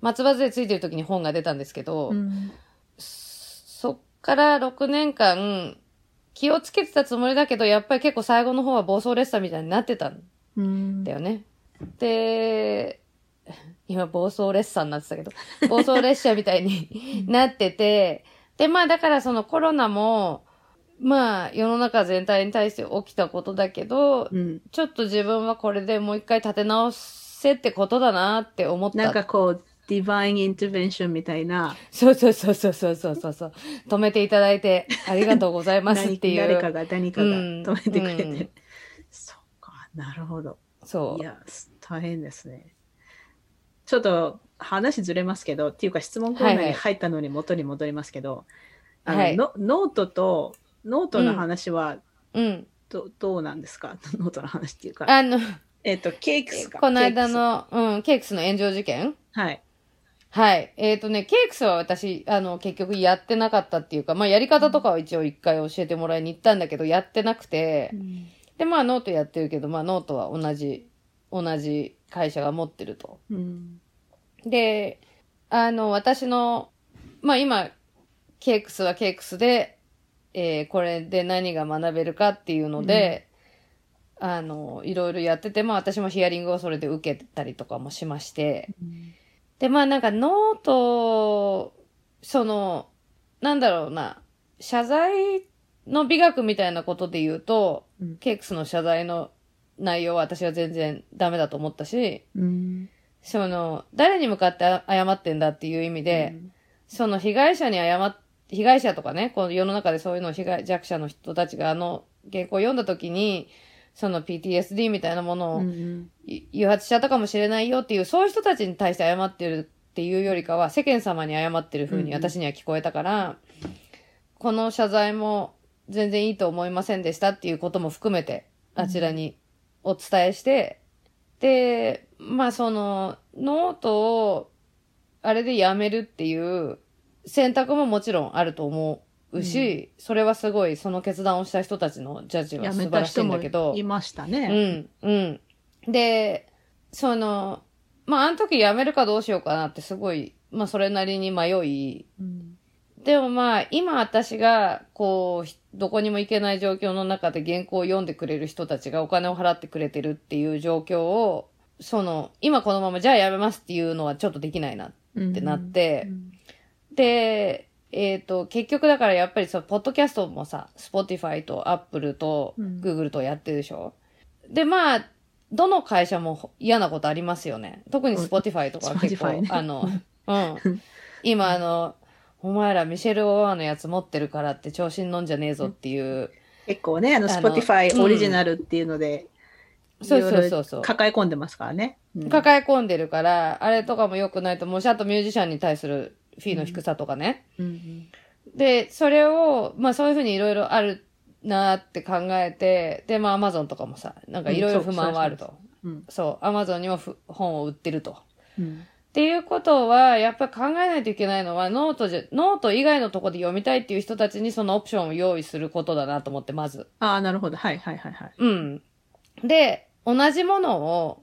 松葉杖ついてる時に本が出たんですけど、
うん。
そっから6年間、気をつけてたつもりだけど、やっぱり結構最後の方は暴走列車みたいになってたん
うん。
だよね。で、今暴走列車になってたけど、暴走列車みたいになってて、で、まあだからそのコロナも、まあ世の中全体に対して起きたことだけど、
うん、
ちょっと自分はこれでもう一回立て直せってことだなって思った。
なんかこう、ディバインインターベンションみたいな。
そうそうそうそうそうそうそう。止めていただいてありがとうございますっていう。
誰かが誰かが止めてくれて。
うんうん、
そっか、なるほど。
そう。
いや、大変ですね。ちょっと話ずれますけど、っていうか質問コーナーに入ったのに元に戻りますけど、
はい
あのノノートと、ノートの話は
うん。
ど,、どうなんですか？ノートの話っていうか。
あの、
えっ、と、 cakes か。
この間の、うん、 cakes の炎上事件？
はい。
はい。えっ、とね、 cakes は私、あの、結局やってなかったっていうか、まあ、やり方とかは一応一回教えてもらいに行ったんだけど、やってなくて、で、まあ、ノートやってるけど、まあ、ノートは同じ、同じ会社が持ってると。
うん。
で、あの、私の、まあ、今、 cakes は cakes で、えーこれで何が学べるかっていうので、あの、いろいろやってて、まあ、私もヒアリングをそれで受けたりとかもしまして、で、まあなんか note、その、なんだろうな、謝罪の美学みたいなことで言うと、
うん
cakes の謝罪の内容は私は全然ダメだと思ったし、
うん。
その、誰に向かって謝ってんだっていう意味で、その被害者に謝っ、被害者とかね、この世の中でそういうのを被害弱者の人たちがあの原稿を読んだ時に、その PTSD みたいなものを、誘発しちゃったかもしれないよっていう、そういう人たちに対して謝ってるっていうよりかは、世間様に謝ってる風に私には聞こえたから、この謝罪も全然いいと思いませんでしたっていうことも含めて、あちらにお伝えして、で、まあその、ノートを、あれでやめるっていう選択ももちろんあると思うし、それはすごい、その決断をした人たちのジャッジは素晴らしいんだけど、
いました
う
ね。
ん、うん。で、その、まあ、あの時辞めるかどうしようかなってすごい、まあ、それなりに迷い、
うん
でもまあ、今私が、こうひ、どこにも行けない状況の中で原稿を読んでくれる人たちがお金を払ってくれてるっていう状況を、その、今このままじゃあ辞めますっていうのはちょっとできないなってなって、で、えっ、と、結局だからやっぱりそう、ポッドキャストもさ、Spotify と Apple と
うん
Google とやってるでしょ、で、まあ、どの会社も嫌なことありますよね。特に Spotify とかは結構、
ね
あの、うん。今あの、お前らミシェル・オワーのやつ持ってるからって調子に乗んじゃねえぞっていう、
結構ね、あの、Spotify
うん
オリジナルっていうので、
そうそうそうそう。
抱え込んでますからね。うん
抱え込んでるから、あれとかも良くないと思うし、あとミュージシャンに対するフィーの低さとかね。
うん
で、それを、まあそういうふうにいろいろあるなって考えて、で、まあアマゾンとかもさ、なんかいろいろ不満はあると。
うん
そう、アマゾンにもふ本を売ってると。
うん
っていうことは、やっぱり考えないといけないのは、ノートじゃ、ノート以外のところで読みたいっていう人たちにそのオプションを用意することだなと思って、まず。
ああ、なるほど。はいはいはいはい。
うん。で、同じものを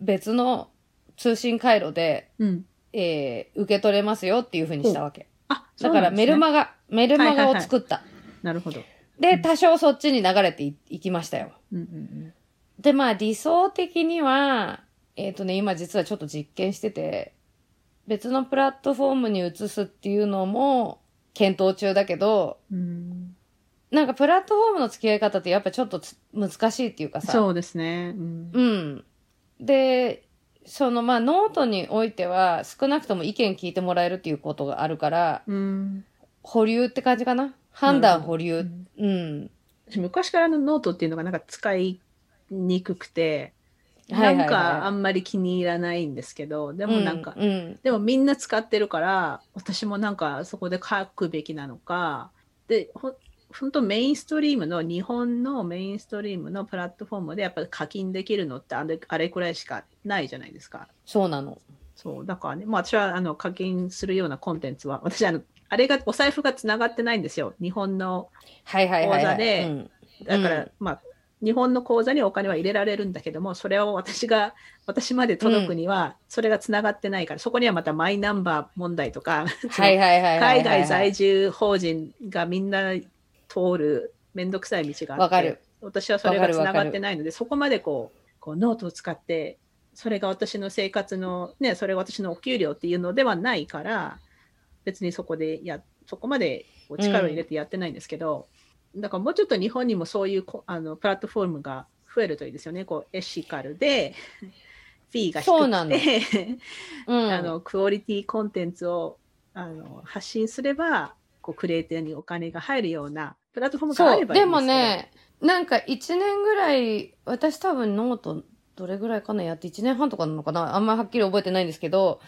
別の通信回路で、
うん。
えー受け取れますよっていうふうにしたわけ。
あ、
だからメル
マ。
マガ、メルマガ
はいはいはい
を作った。
なるほど。
で、多少そっちに流れていいきましたよ。
うんうん
で、まあ理想的には、えっ、とね、今実はちょっと実験してて、別のプラットフォームに移すっていうのも検討中だけど、
うん。
なんかプラットフォームの付き合い方ってやっぱちょっとつ難しいっていうかさ。
そうですね。うん。
うん。で、そのまあノートにおいては少なくとも意見聞いてもらえるっていうことがあるから、
うん。
保留って感じかな？判断保
う
留。
ん
うん。
私昔からのノートっていうのがなんか使いにくくて、なんかあんまり気に入らないんですけど、でもなんか、
うんうん
でもみんな使ってるから、私もなんかそこで書くべきなのか、で、ほ本当メインストリームの、日本のメインストリームのプラットフォームでやっぱり課金できるのってあれあれくらいしかないじゃないですか。
そうなの。
そう、だからね、まあ私はあの課金するようなコンテンツは、私あの、あれが、お財布がつながってないんですよ。日本の。口座で
うん
だから、
うん
まあ、日本の口座にお金は入れられるんだけども、それを私が、私まで届くには、それがつながってないから、そこにはまたマイナンバー問題とか。海外在住法人がみんな通るめんどくさい道があって、私はそれがつながってないので、そこまでこう、こうノートを使って、それが私の生活の、ね、それが私のお給料っていうのではないから、別にそこでや、そこまで力を入れてやってないんですけど、だからもうちょっと日本にもそういうこあのプラットフォームが増えるといいですよね。こうエシカルで、フィーが低くて、
うん。
あのクオリティコンテンツをあの発信すればこうクリエイターにお金が入るようなプラットフォームがあ。ればいい
でもね、なんか1年ぐらい、私多分ノートどれぐらいかなやって1年半とかなのかなあんまりはっきり覚えてないんですけど、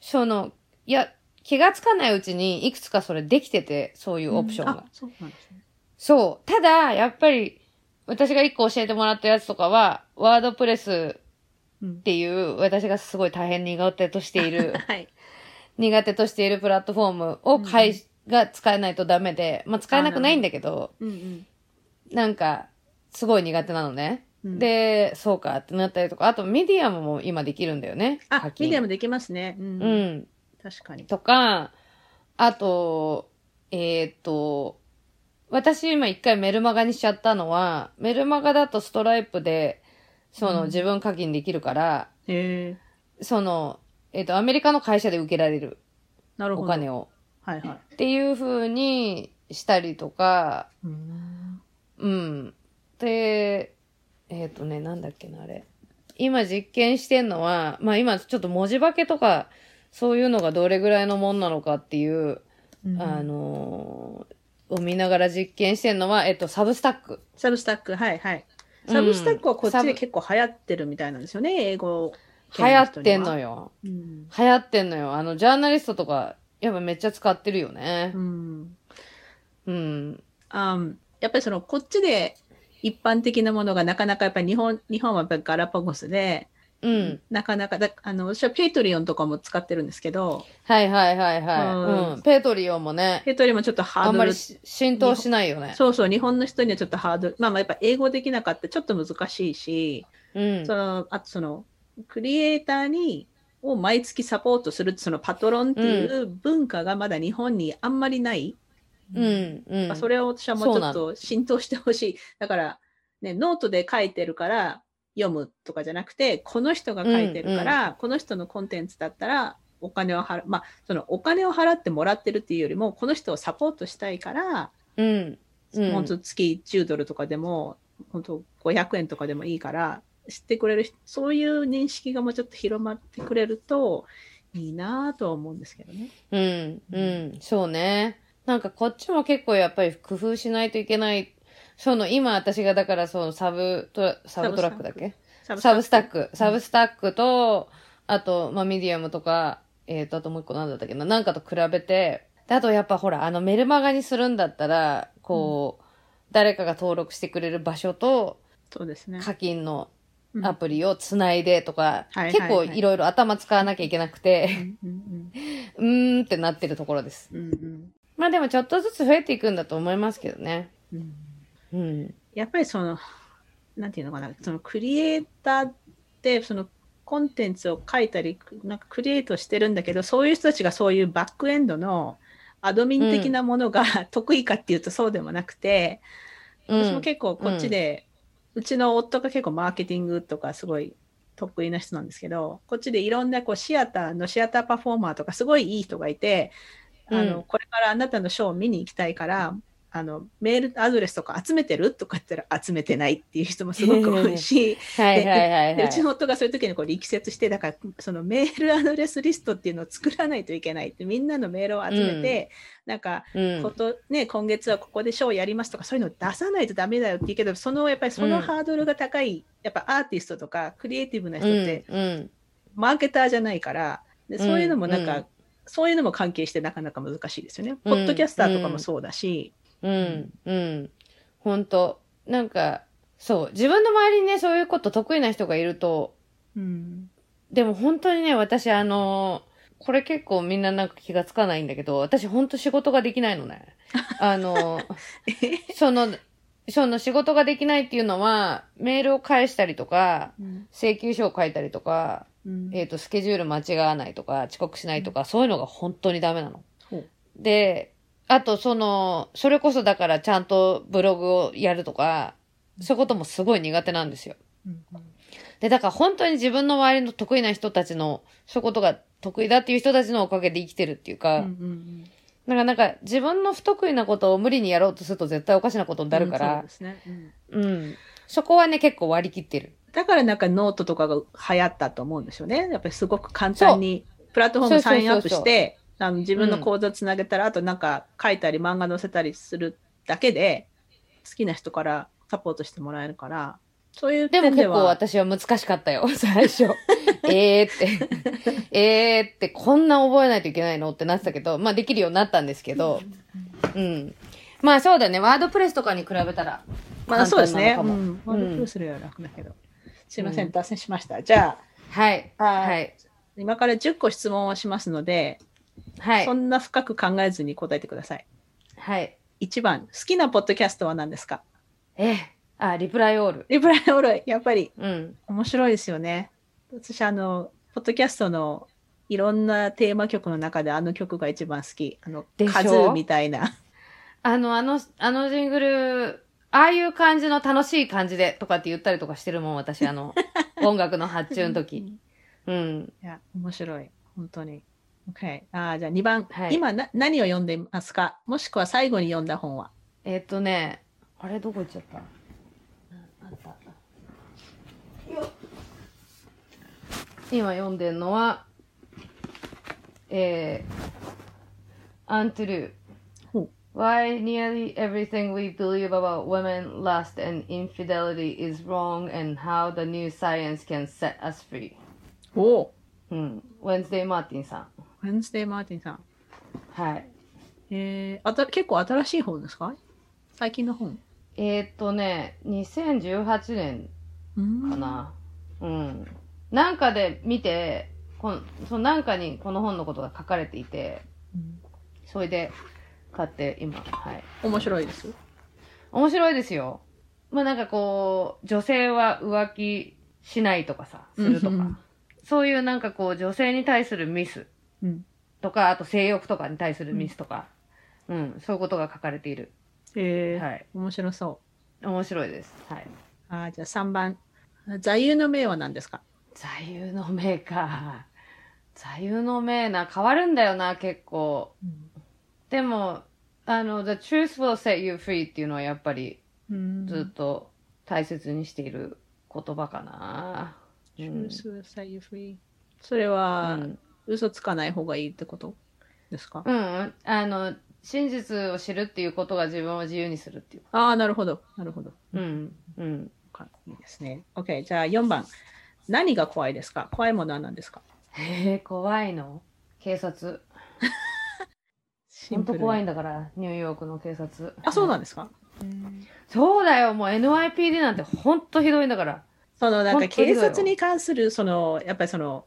その、いや、気がつかないうちにいくつかそれできてて、そういうオプションが。
うんあそうなんですね。
そう。ただ、やっぱり、私が一個教えてもらったやつとかは、 WordPress
うん
っていう、私がすごい大変苦手としている、
はい。
苦手としているプラットフォームを買い、が使えないとダメで、まあ使えなくないんだけど、
うんうん
なんか、すごい苦手なのね。
うん、
で、そうかってなったりとか、あとミディアムも今できるんだよね。
あ
課、金
ミディアムできますね。うん。
うん。
確かに。
とか、あと、えーっと、私今一回メルマガにしちゃったのは、メルマガだとストライプで、その
うん
自分課金できるから、
へえ
その、えーっと、アメリカの会社で受けられる
なるほど。
お金を。
はいはい。
っていう風にしたりとか、
うん
うん。で、えっ、とね、なんだっけな、あれ。今実験してんのは、まあ今ちょっと文字化けとか、そういうのがどれぐらいのもんなのかっていう、
うん
あのーを見ながら実験してんのは、えっと、サブスタック。
サブスタック、はいはい。
うん
Substack はこっちで結構流行ってるみたいなんですよね、英語
流行ってんの
よ。
よ。
うん
流行ってんのよ。あの、ジャーナリストとか、やっぱめっちゃ使ってるよね
う。ん
うん。
あんやっぱりそのこっちで一般的なものがなかなかやっぱり日本日本はやっぱりガラパゴスで、
うん。
なかなかだあの私は Patreon とかも使ってるんですけど
はいはいはいはい。
うん
うん。 Patreon もね、
ペイトリオンもちょっとハ
あんま
ードル
りし浸透しないよね。
そうそう日本の人にはちょっとハードルまあまあやっぱ英語できなかったちょっと難しいし、
うん
そ。のあとそのクリエイターにを毎月サポートするそのパトロンっていう文化がまだ日本にあんまりない。
うん。うん。
まあそれを私はもうちょっと浸透してほしい。だから、ね、ノートで書いてるから読むとかじゃなくて、この人が書いてるから、この人のコンテンツだったらお金を払う。まあ、そのお金を払ってもらってるっていうよりも、この人をサポートしたいから、
うん。うん
本当月10ドルとかでも、本当500円とかでもいいから、知ってくれる人、そういう認識がもうちょっと広まってくれるといいなとは思うんですけどね。
うん。うん。そうね。なんかこっちも結構やっぱり工夫しないといけない。その今私がだからそのサブトラ、サブトラックだっけ？
サ
Substack。Substack と、あと、まあ、ミディアムとか、えっ、と、あともう一個なんだったっけな、なんかと比べて、であとやっぱほら、あのメルマガにするんだったら、こう、誰かが登録してくれる場所と
そうですね。
課金の
うん。
アプリをつないでとか、
はいはい
結構いろいろ頭使わなきゃいけなくて、
うんうん。
うーんってなってるところです。
うんうん。
まあでもちょっとずつ増えていくんだと思いますけどね。
うん
うん。
やっぱりその、なんていうのかな、そのクリエイターって、そのコンテンツを書いたり、なんかクリエイトしてるんだけど、そういう人たちがそういうバックエンドのアドミン的なものが、得意かっていうとそうでもなくて、
うん。
私も結構こっちで、うちの夫が結構マーケティングとかすごい得意な人なんですけど、こっちでいろんなこうシアターのシアターパフォーマーとかすごいいい人がいて、あの、
うん。
これからあなたのショーを見に行きたいから、あの、メールアドレスとか集めてる？とか言ったら集めてないっていう人もすごく多いし、うちの夫がそういう時にこう力説して、だからそのメールアドレスリストっていうのを作らないといけないって、みんなのメールを集めて、なんか、
い。うん。
ことね、今月はここでショーやりますとかそういうのを出さないとダメだよって言うけどそのやっぱりその
うん。
ハードルが高い、やっぱアーティストとかクリエイティブな人
うん
って
うん
マーケターじゃないからでそういうのもなんか、
うん
そういうのも関係してなかなか難しいですよね。
うん。
ポッドキャスターとかもそうだし、
うん、うん。本当。なんか、そう、自分の周りにね、そういうこと得意な人がいると、
うん。
でも本当にね、私あの、これ結構みんななんか気がつかないんだけど、私本当仕事ができないのね。あの、その、その仕事ができないっていうのは、メールを返したりとか、
うん。
請求書を書いたりとか、
うん。
えっ、と、スケジュール間違わないとか、遅刻しないとか、そういうのが本当にダメなの。
ほう。
で、あとその、それこそだからちゃんとブログをやるとか、そういうこともすごい苦手なんですよ。
うん
で、だから本当に自分の周りの得意な人たちの、そういうことが得意だっていう人たちのおかげで生きてるっていうか、だからなんか自分の不得意なことを無理にやろうとすると絶対おかしなことになるから
うん。そ
こはね、結構割り切ってる。
だからなんかノートとかが流行ったと思うんですよね。やっぱりすごく簡単にプラットフォームサインアップして、あの自分の口座つなげたら、あとなんか書いたり漫画載せたりするだけで、好きな人からサポートしてもらえるから、そういう
でも結構私は難しかったよ、最初。えーって。えーって、こんな覚えないといけないのってなってたけど、まあできるようになったんですけど、うん。まあそうだね、ワードプレスとかに比べたら。
まあそうですね。うん。ワードプレスするよりは楽だけど。すいません、
うん
脱線しました。じゃ
はい。
あ、あー
はい。
今から10個質問をしますので、
はい
そ。んな深く考えずに答えてください。
はい。
1番、好きなポッドキャストは何ですか？
えー、あ、リプライオール。
リプライオール、やっぱり
うん。
面白いですよね。私、あの、ポッドキャストのいろんなテーマ曲の中であの曲が一番好き。あの、
でしょ？
カズーみたいな。
あの、あの、あのジングル、ああいう感じの楽しい感じでとかって言ったりとかしてるもん、私、あの、音楽の発注の時。うん。
いや、面白い。本当に。OK。じゃあ2番、
はい
今な何を読んでいますかもしくは最後に読んだ本は
えっ、とね、あれどこ行っちゃったあった。今読んでるのは、えー、アントゥルー。Why nearly everything we believe about women, lust, and infidelity is wrong, and how the new science can set us free.
おお
うん。Wednesday マーティンさん。
ウェンズデー・マーティンさん。
はい。
えー、あた結構新しい本ですか？最近の本
えーっとね、2018年
うん
かな。うん。なんかで見て、このそのなんかにこの本のことが書かれていて、
うん
それで買って今、はい。
面白いです？
面白いですよ。まあなんかこう、女性は浮気しないとかさ、するとか。
うんうん
そういうなんかこう、女性に対するミス
うん。
とか、あと性欲とかに対するミスとか、うん、そういうことが書かれている。
えー
はい。
面白そう。
面白いです。はい。
あーじゃあ3番。座右の銘は何ですか？
座右の銘か。座右の銘な、変わるんだよな、結構。でも、あの、The truth will set you free っていうのはやっぱり
うん
ずっと大切にしている言葉かな。うん
Truth will set you free それは、
うん
嘘つかない方がいいってこと？ですか、
うん、あの、真実を知るっていうことが自分を自由にするっていう。
ああ、なるほど。なるほど。
うん、うん。
かいいですね。OK。じゃあ4番。何が怖いですか？怖いものは何ですか？
へえ、怖いの？警察。
シ
本当怖い
ん
んだから、ニューヨークの警察。
あ、そうなんですか、
そうだよ、もう NYPD なんて本当ひどいんだから。
そのなんか警察に関するそのやっぱりその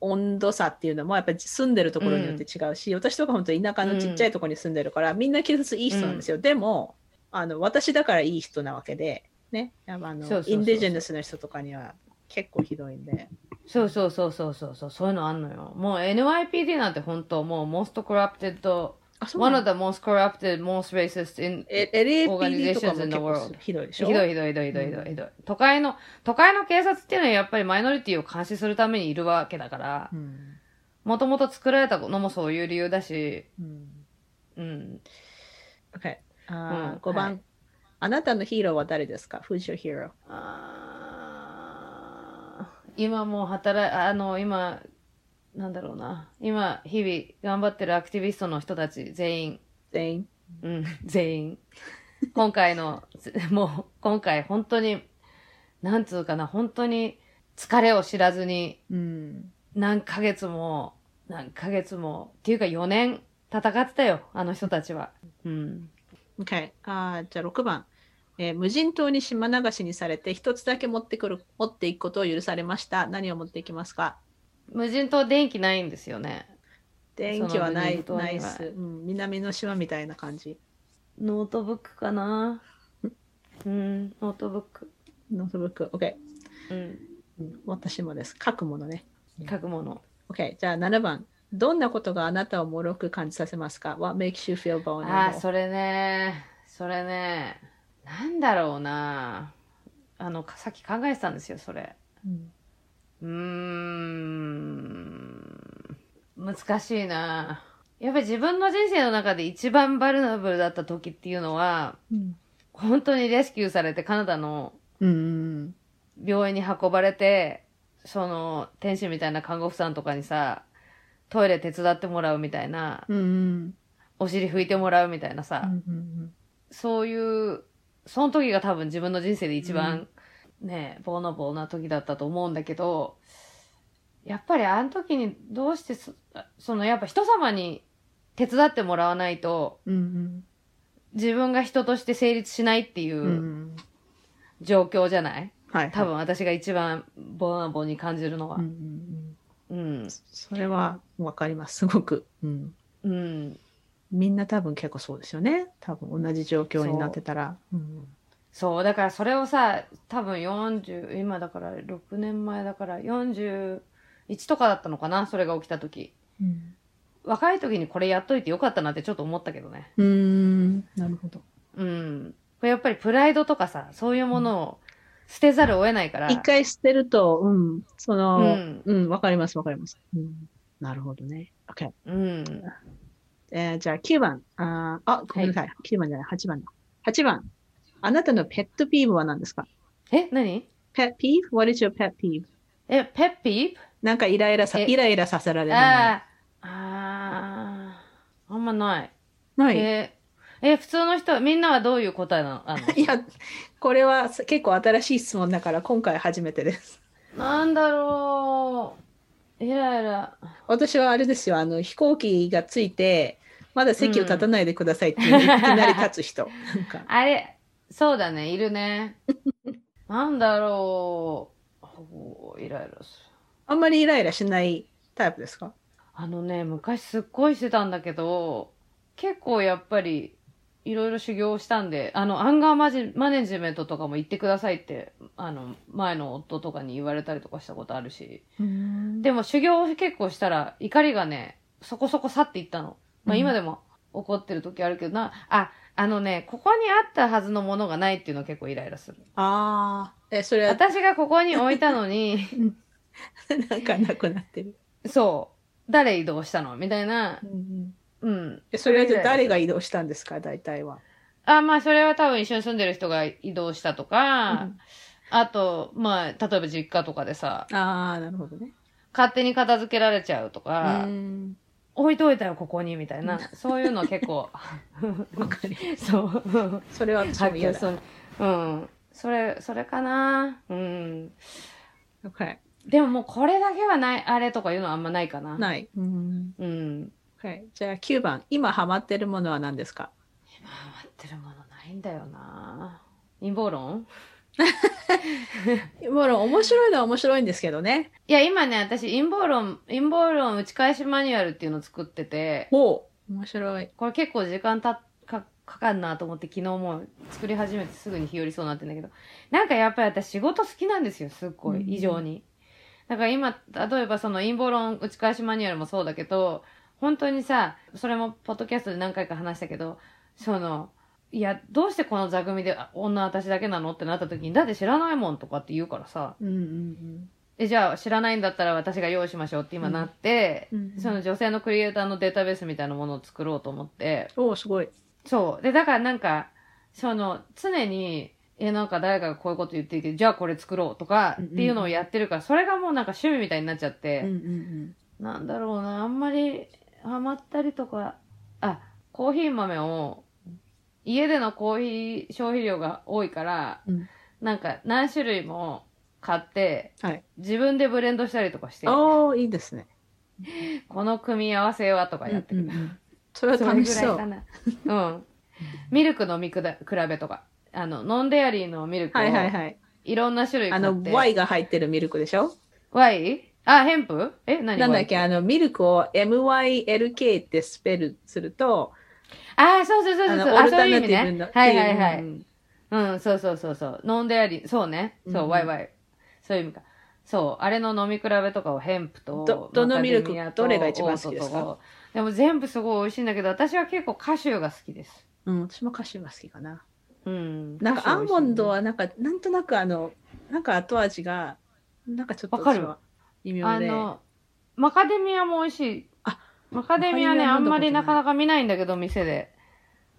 温度差っていうのもやっぱり住んでるところによって違うし、私とか本当田舎のちっちゃいところに住んでるから、みんな警察いい人なんですよ、でもあの私だからいい人なわけでね。やっぱあのインディジェネスの人とかには結構ひどいんで。
そうそうそうそうそうそう、そういうのあんのよ。もう NYPD なんて本当もう most corrupted
あ、そう
one
な
of
の
the most corrupted, most racist in
え LAPD とか
organizations
も
in
結
the
構
world.
ひどいでしょ？
ひどいひどいひどいひどいひどいひどい。都会の、都会の警察っていうのはやっぱりマイノリティを監視するためにいるわけだから
う、ん。
もともと作られたのもそういう理由だし、
うん。
うん。
OK。あ
うん
ー5番、
はい
あなたのヒーローは誰ですか ?Who's your hero?
あー今もう働い、あの、今、なんだろうな。今、日々頑張ってるアクティビストの人たち全員、
全員？
うん、全員。今回の、つ もう、今回本当に、なんつうかな、本当に疲れを知らずに、
うん。
何ヶ月も、何ヶ月も、っていうか4年戦ってたよ、あの人たちは。うん。
OK。あーじゃあ6番、えー無人島に島流しにされて一つだけ持ってくる、持っていくことを許されました。何を持っていきますか？
無人島電気ないんですよね。
電気はない、
その無人島には
ないっす、うん。南の島みたいな感じ。
ノートブックかな うん、ノートブック。
ノートブック。OK。
うん、
うん私もです。書くものね。
書くもの。
OK。じゃあ7番。どんなことがあなたを脆く感じさせますか ?What makes you feel vulnerable?
ああ、それね。それね。なんだろうな。あの、さっき考えてたんですよ、それ。
うん
うーん。難しいな。やっぱり自分の人生の中で一番バルナブルだった時っていうのは、
うん。
本当にレスキューされてカナダの
うん
病院に運ばれて、その、天使みたいな看護婦さんとかにさ、トイレ手伝ってもらうみたいな、
うんうん。
お尻拭いてもらうみたいなさ、
うんうん
そういう、その時が多分自分の人生で一番、ね、ボーナボーな時だったと思うんだけど、やっぱりあの時にどうしてそ、そのやっぱ人様に手伝ってもらわないと、
うんうん
自分が人として成立しないってい
う
状況じゃない？
はい
多分私が一番ボーナボーに感じるのは
うんうん。それはわかります。すごく。うん
うん。
みんな多分結構そうですよね。多分同じ状況になってたら。うん
そう、だからそれをさ、多分40、今だから6年前だから41とかだったのかなそれが起きた時。
うん
若い時にこれやっといてよかったなってちょっと思ったけどね。
うーんなるほど。
うん。これやっぱりプライドとかさ、そういうものを捨てざるを得ないから。
一回捨てると、うん、その、
う
うんん、わ、かります、わかります。うん、なるほどね。OK。
うん。
えーじゃあ9番。あー、あごめんなさい。9番じゃない、8番だ。8番。あなたのペットピーブは何ですか？
え、何？
ペットピーブ ?What is your pet peeve?
え、ペッピ
なんかイライラさ、
え
イライラさせられ
ー
る。
ああ、あんまない。
ない？
え、え、普通の人は、みんなはどういう答えなの？あんの
いや、これは結構新しい質問だから今回初めてです。
なんだろう。イライラ。
私はあれですよ、あの飛行機がついて、まだ席を立たないでくださいっていきなり立つ人。
あれ、そうだね、いるね。なんだろう。イライラする。
あんまりイライラしないタイプですか？
あのね、昔すっごいしてたんだけど、結構やっぱり、いろいろ修行したんで、あの、アンガーマジマネジメントとかも言ってくださいって、あの、前の夫とかに言われたりとかしたことあるし。でも修行を結構したら、怒りがね、そこそこ去っていったの。まあ
うん
今でも怒ってる時あるけどな、あ、あのね、ここにあったはずのものがないっていうのは結構イライラする。
ああ、え、それは？
私がここに置いたのに、
なんかなくなってる。
そう、誰移動したの？みたいな、うん。
えそれはじゃあ誰が移動したんですか、大体は。
あ、まあ、それは多分一緒に住んでる人が移動したとか、あと、まあ、例えば実家とかでさ、
ああ、なるほどね。
勝手に片付けられちゃうとか、
うん
置いといたよ、ここに、みたいな、そういうの結構、
わかり
そう。
それは私も嫌だ。
そううん。それ、それかな。うん。でももうこれだけはない、あれとかいうのはあんまないかな。
ない。うん
うん。
Okay じゃあ9番。今ハマってるものは何ですか？
今ハマってるものないんだよな。陰謀論？
もう面白いのは面白いんですけどね。
いや、今ね、私、陰謀論、陰謀論打ち返しマニュアルっていうのを作ってて、
ほう。面白い。
これ結構時間たかかかんなと思って昨日もう作り始めてすぐに日和りそうになってんだけど、なんかやっぱり私仕事好きなんですよ、すっごい、
うん
異常に。だから今、例えばその陰謀論打ち返しマニュアルもそうだけど、本当にさ、それもポッドキャストで何回か話したけど、その、いや、どうしてこの座組であ女私だけなのってなった時に、だって知らないもんとかって言うからさ、
うんうん
え、じゃあ知らないんだったら私が用意しましょうって今なって、
うんうん
その女性のクリエイターのデータベースみたいなものを作ろうと思って、
おお、すごい。
そう。で、だからなんか、その、常に、え、なんか誰かがこういうこと言っていて、じゃあこれ作ろうとか
うんうん
っていうのをやってるから、それがもうなんか趣味みたいになっちゃって、
うんうん。
なんだろうな、あんまりハマったりとか、あ、コーヒー豆を、家でのコーヒー消費量が多いから、
うん
なんか何種類も買って、
はい。
自分でブレンドしたりとかして、
おお、いいですね。
この組み合わせはとかやってる。
うんうんうんそれは
それ
楽しそう。
ぐらいかな。うん。ミルクの見比べとか、あの、ノンデアリーのミルクを、
はいはいはい。
いろんな種類
あの、
買って。
Y が入ってるミルクでしょ
？Y? あ、ヘンプ？え何
なんだっけ、あの、ミルクを MYLK ってスペルすると、
あ、そうそうそうそう。
あの、
あそういう意味ね。はいはいはい。
うん
うん、そうそうそうそう。ノンデアリー、そうね。そう、
うん
YY。そういう意味か。そう、あれの飲み比べとかをヘンプと、
どどのミルクどれが一番好きですか？
でも全部すごい美味しいんだけど、私は結構カシューが好きです。
うん、私もカシューが好きかな。
うん。
なんかアーモンド
は
はなんか、なんとなくあの、なんか後味が、なんかちょっと
わかる
微妙で。
あの、マカデミアも美味しい。
あ
マカデミアね、あんまりなかなか見ないんだけど、店で。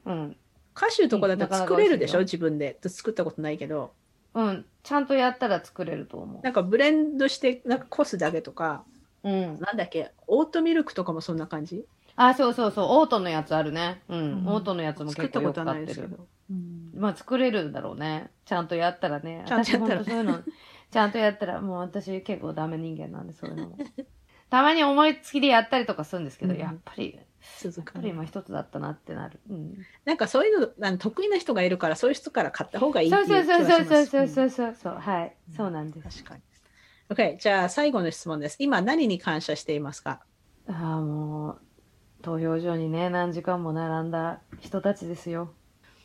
うん。
カシューとかだったら作れるでしょ？
なかなか美味
自分で。作ったことないけど。
うん。ちゃんとやったら作れると思
なんかブレンドして、なんかこすだけとか、
う。うん。
なんだっけ、オートミルクとかもそんな感じ？
あ、そうそうそう。オートのやつあるね。うん。
うん
オートのやつも
作ったこと
結構よく買ってる。
はないですけど。うん
まあ作れるんだろうね。ちゃんとやったらね。
ちゃんとやったら
私ほんとそういうの、ちゃんとやったら、もう私結構ダメ人間なんで、そういうのも。たまに思いつきでやったりとかするんですけど、
うん
やっぱり、
続く
やっぱり今一つだったなってなる。うん。
なんかそういうのあの得意な人がいるから、そういう人から買った方がいいって
そ
いうう気
そうそう
がします。
そうそうそうそうそう、はい。そうなんです。
確かに。OK、じゃあ最後の質問です。今何に感謝していますか？
ああ、もう、投票所にね、何時間も並んだ人たちですよ。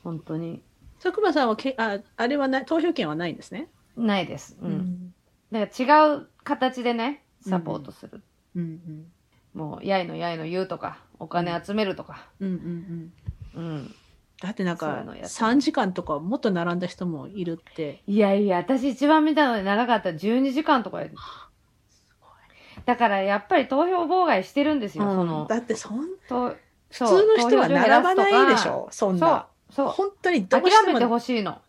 本当に。
佐久間さんはけああれはない投票権はないんですね？
ないです。う。
うんん
だから違う形でね、サポートする。
うん
もう、やいのやいの言うとか、お金集めるとか。
うんうんうん
うん。
だってなんか
のやって
3時間とかもっと並んだ人もいるって。
いやいや、私一番見たので長かったら12時間とか。だからやっぱり投票妨害してるんですよ、その。
だってそん
と
普通の人は並ばないでしょそん
そう
な。、
そう。
本当にどう
諦
して
めて
も
ほしいの。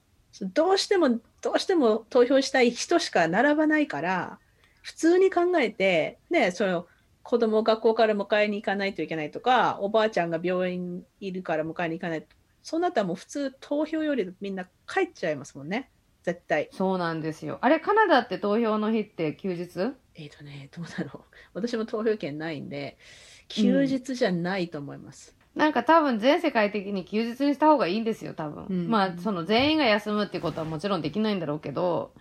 どうしてもどうしても投票したい人しか並ばないから普通に考えてねその子供を学校から迎えに行かないといけないとかおばあちゃんが病院にいるから迎えに行かないそうなったらもう普通投票よりみんな帰っちゃいますもんね。絶対。
そうなんですよ。あれ、カナダって投票の日って休日？
えっ、とねどうだろう。私も投票権ないんで休日じゃないと思います、
なんか多分全世界的に休日にした方がいいんですよ、多分。
うん。
まあ、その全員が休むっていうことはもちろんできないんだろうけど、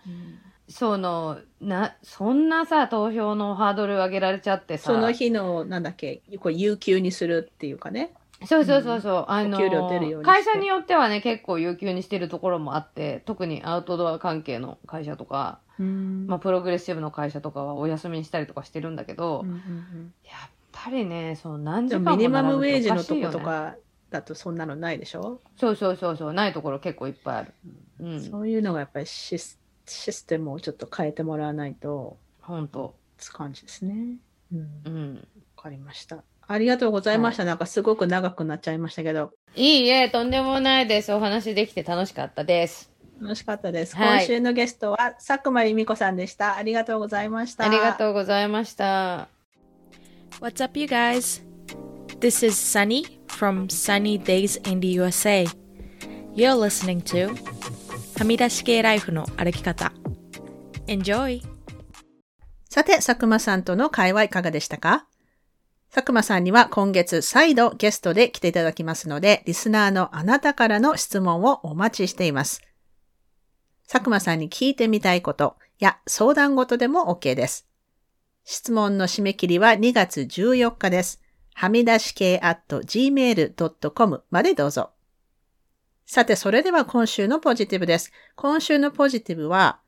その、な、そんなさ、投票のハードル上げられちゃってさ。
その日のなんだっけこう有給にするっていうかね
そうそうそうそう。
うにして
会社によってはね、結構有給にしてるところもあって、特にアウトドア関係の会社とか、
うん
まあ、プログレッシブの会社とかはお休みにしたりとかしてるんだけど、
うんうんうん
やっぱりね、その何時
で
間も
もミニマムウェージのとことかだとそんなのないでしょ、
そうそうそうそう、ないところ結構いっぱいある。うん。
そういうのがやっぱりシスシステムをちょっと変えてもらわないと
ほんと。
つ感じですね。うん、わ
うん。
かりました。ありがとうございました。なんかすごく長くなっちゃいましたけど、
いいえ、とんでもないです。お話できて楽しかったです。
楽しかったです。
はい
今週のゲストは佐久間由美子さんでした。ありがとうございました。
ありがとうございました。
What's up, you guys? This is Sunny from Sunny Days in the USA. You're listening to はみ出し系ライフの歩き方。Enjoy!
さて、佐久間さんとの会話いかがでしたか？佐久間さんには今月再度ゲストで来ていただきますので、リスナーのあなたからの質問をお待ちしています。佐久間さんに聞いてみたいことや相談事でも OK です。質問の締め切りは2月14日です。はみ出し系 at gmail.com までどうぞ。さて、それでは今週のポジティブです。今週のポジティブは、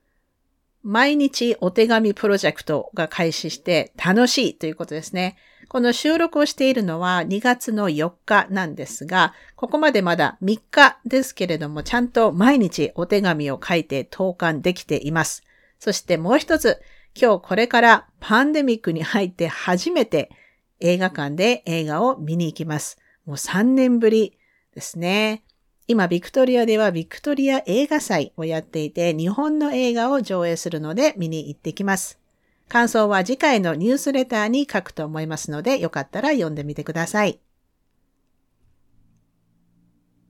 毎日お手紙プロジェクトが開始して楽しいということですね。この収録をしているのは2月の4日なんですが、ここまでまだ3日ですけれども、ちゃんと毎日お手紙を書いて投函できています。そしてもう一つ、今日これからパンデミックに入って初めて映画館で映画を見に行きます。もう3年ぶりですね。今、ビクトリアではビクトリア映画祭をやっていて、日本の映画を上映するので見に行ってきます。感想は次回のニュースレターに書くと思いますので、よかったら読んでみてください。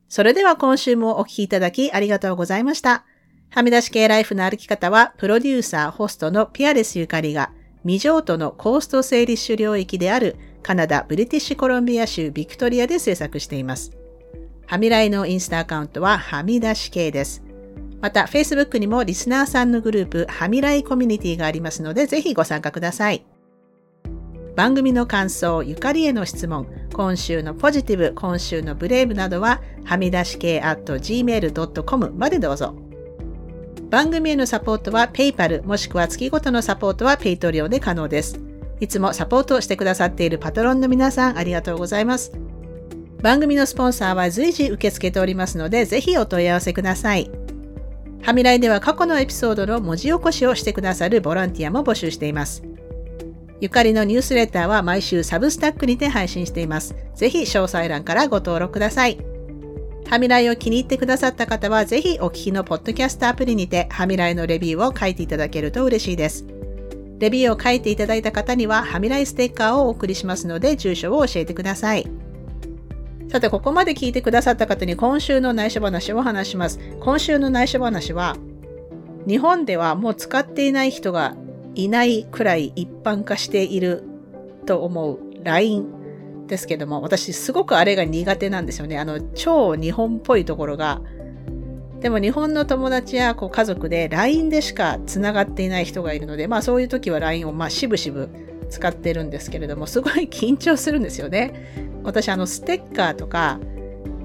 それでは今週もお聴きいただきありがとうございました。はみ出し系ライフの歩き方は、プロデューサー、ホストのピアレスゆかりが、未譲渡のコースト整理種領域であるカナダ・ブリティッシュコロンビア州ビクトリアで制作しています。はみらいのインスタアカウントははみ出し系です。また、Facebook にもリスナーさんのグループ、はみらいコミュニティがありますので、ぜひご参加ください。番組の感想、ゆかりへの質問、今週のポジティブ、今週のブレイブなどは、はみ出し系 at gmail.com までどうぞ。番組へのサポートは PayPal もしくは月ごとのサポートは Paytreon で可能です。いつもサポートをしてくださっているパトロンの皆さんありがとうございます。番組のスポンサーは随時受け付けておりますので、ぜひお問い合わせください。はみらいでは過去のエピソードの文字起こしをしてくださるボランティアも募集しています。ゆかりのニュースレターは毎週サブスタックにて配信しています。ぜひ詳細欄からご登録ください。はみらいを気に入ってくださった方は、ぜひお聞きのポッドキャストアプリにて、はみらいのレビューを書いていただけると嬉しいです。レビューを書いていただいた方には、はみらいステッカーをお送りしますので、住所を教えてください。さて、ここまで聞いてくださった方に今週の内緒話を話します。今週の内緒話は、日本ではもう使っていない人がいないくらい一般化していると思う LINE ですけども、私すごくあれが苦手なんですよね。あの、超日本っぽいところが。でも日本の友達やこう家族で LINE でしか繋がっていない人がいるので、まあそういう時は LINE をまあしぶしぶ使ってるんですけれども、すごい緊張するんですよね。私あのステッカーとか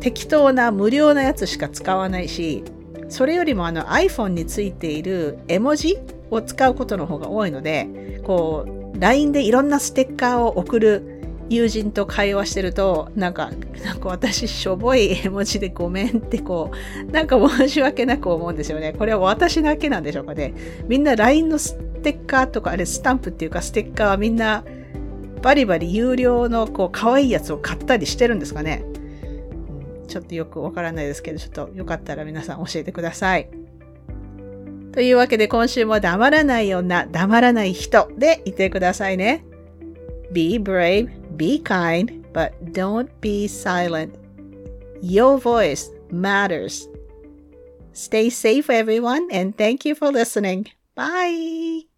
適当な無料なやつしか使わないし、それよりもあの iPhone についている絵文字を使うことの方が多いので、こう LINE でいろんなステッカーを送る友人と会話してると、なんか、なんか私しょぼい絵文字でごめんってこう、なんか申し訳なく思うんですよね。これは私だけなんでしょうかね。みんな LINE のステッカーとか、あれスタンプっていうかステッカーはみんなバリバリ有料のこう可愛いやつを買ったりしてるんですかね。ちょっとよくわからないですけど、ちょっとよかったら皆さん教えてください。というわけで今週も黙らない女、黙らない人でいてくださいね。Be brave, be kind, but don't be silent. Your voice matters. Stay safe, everyone, and thank you for listening. Bye.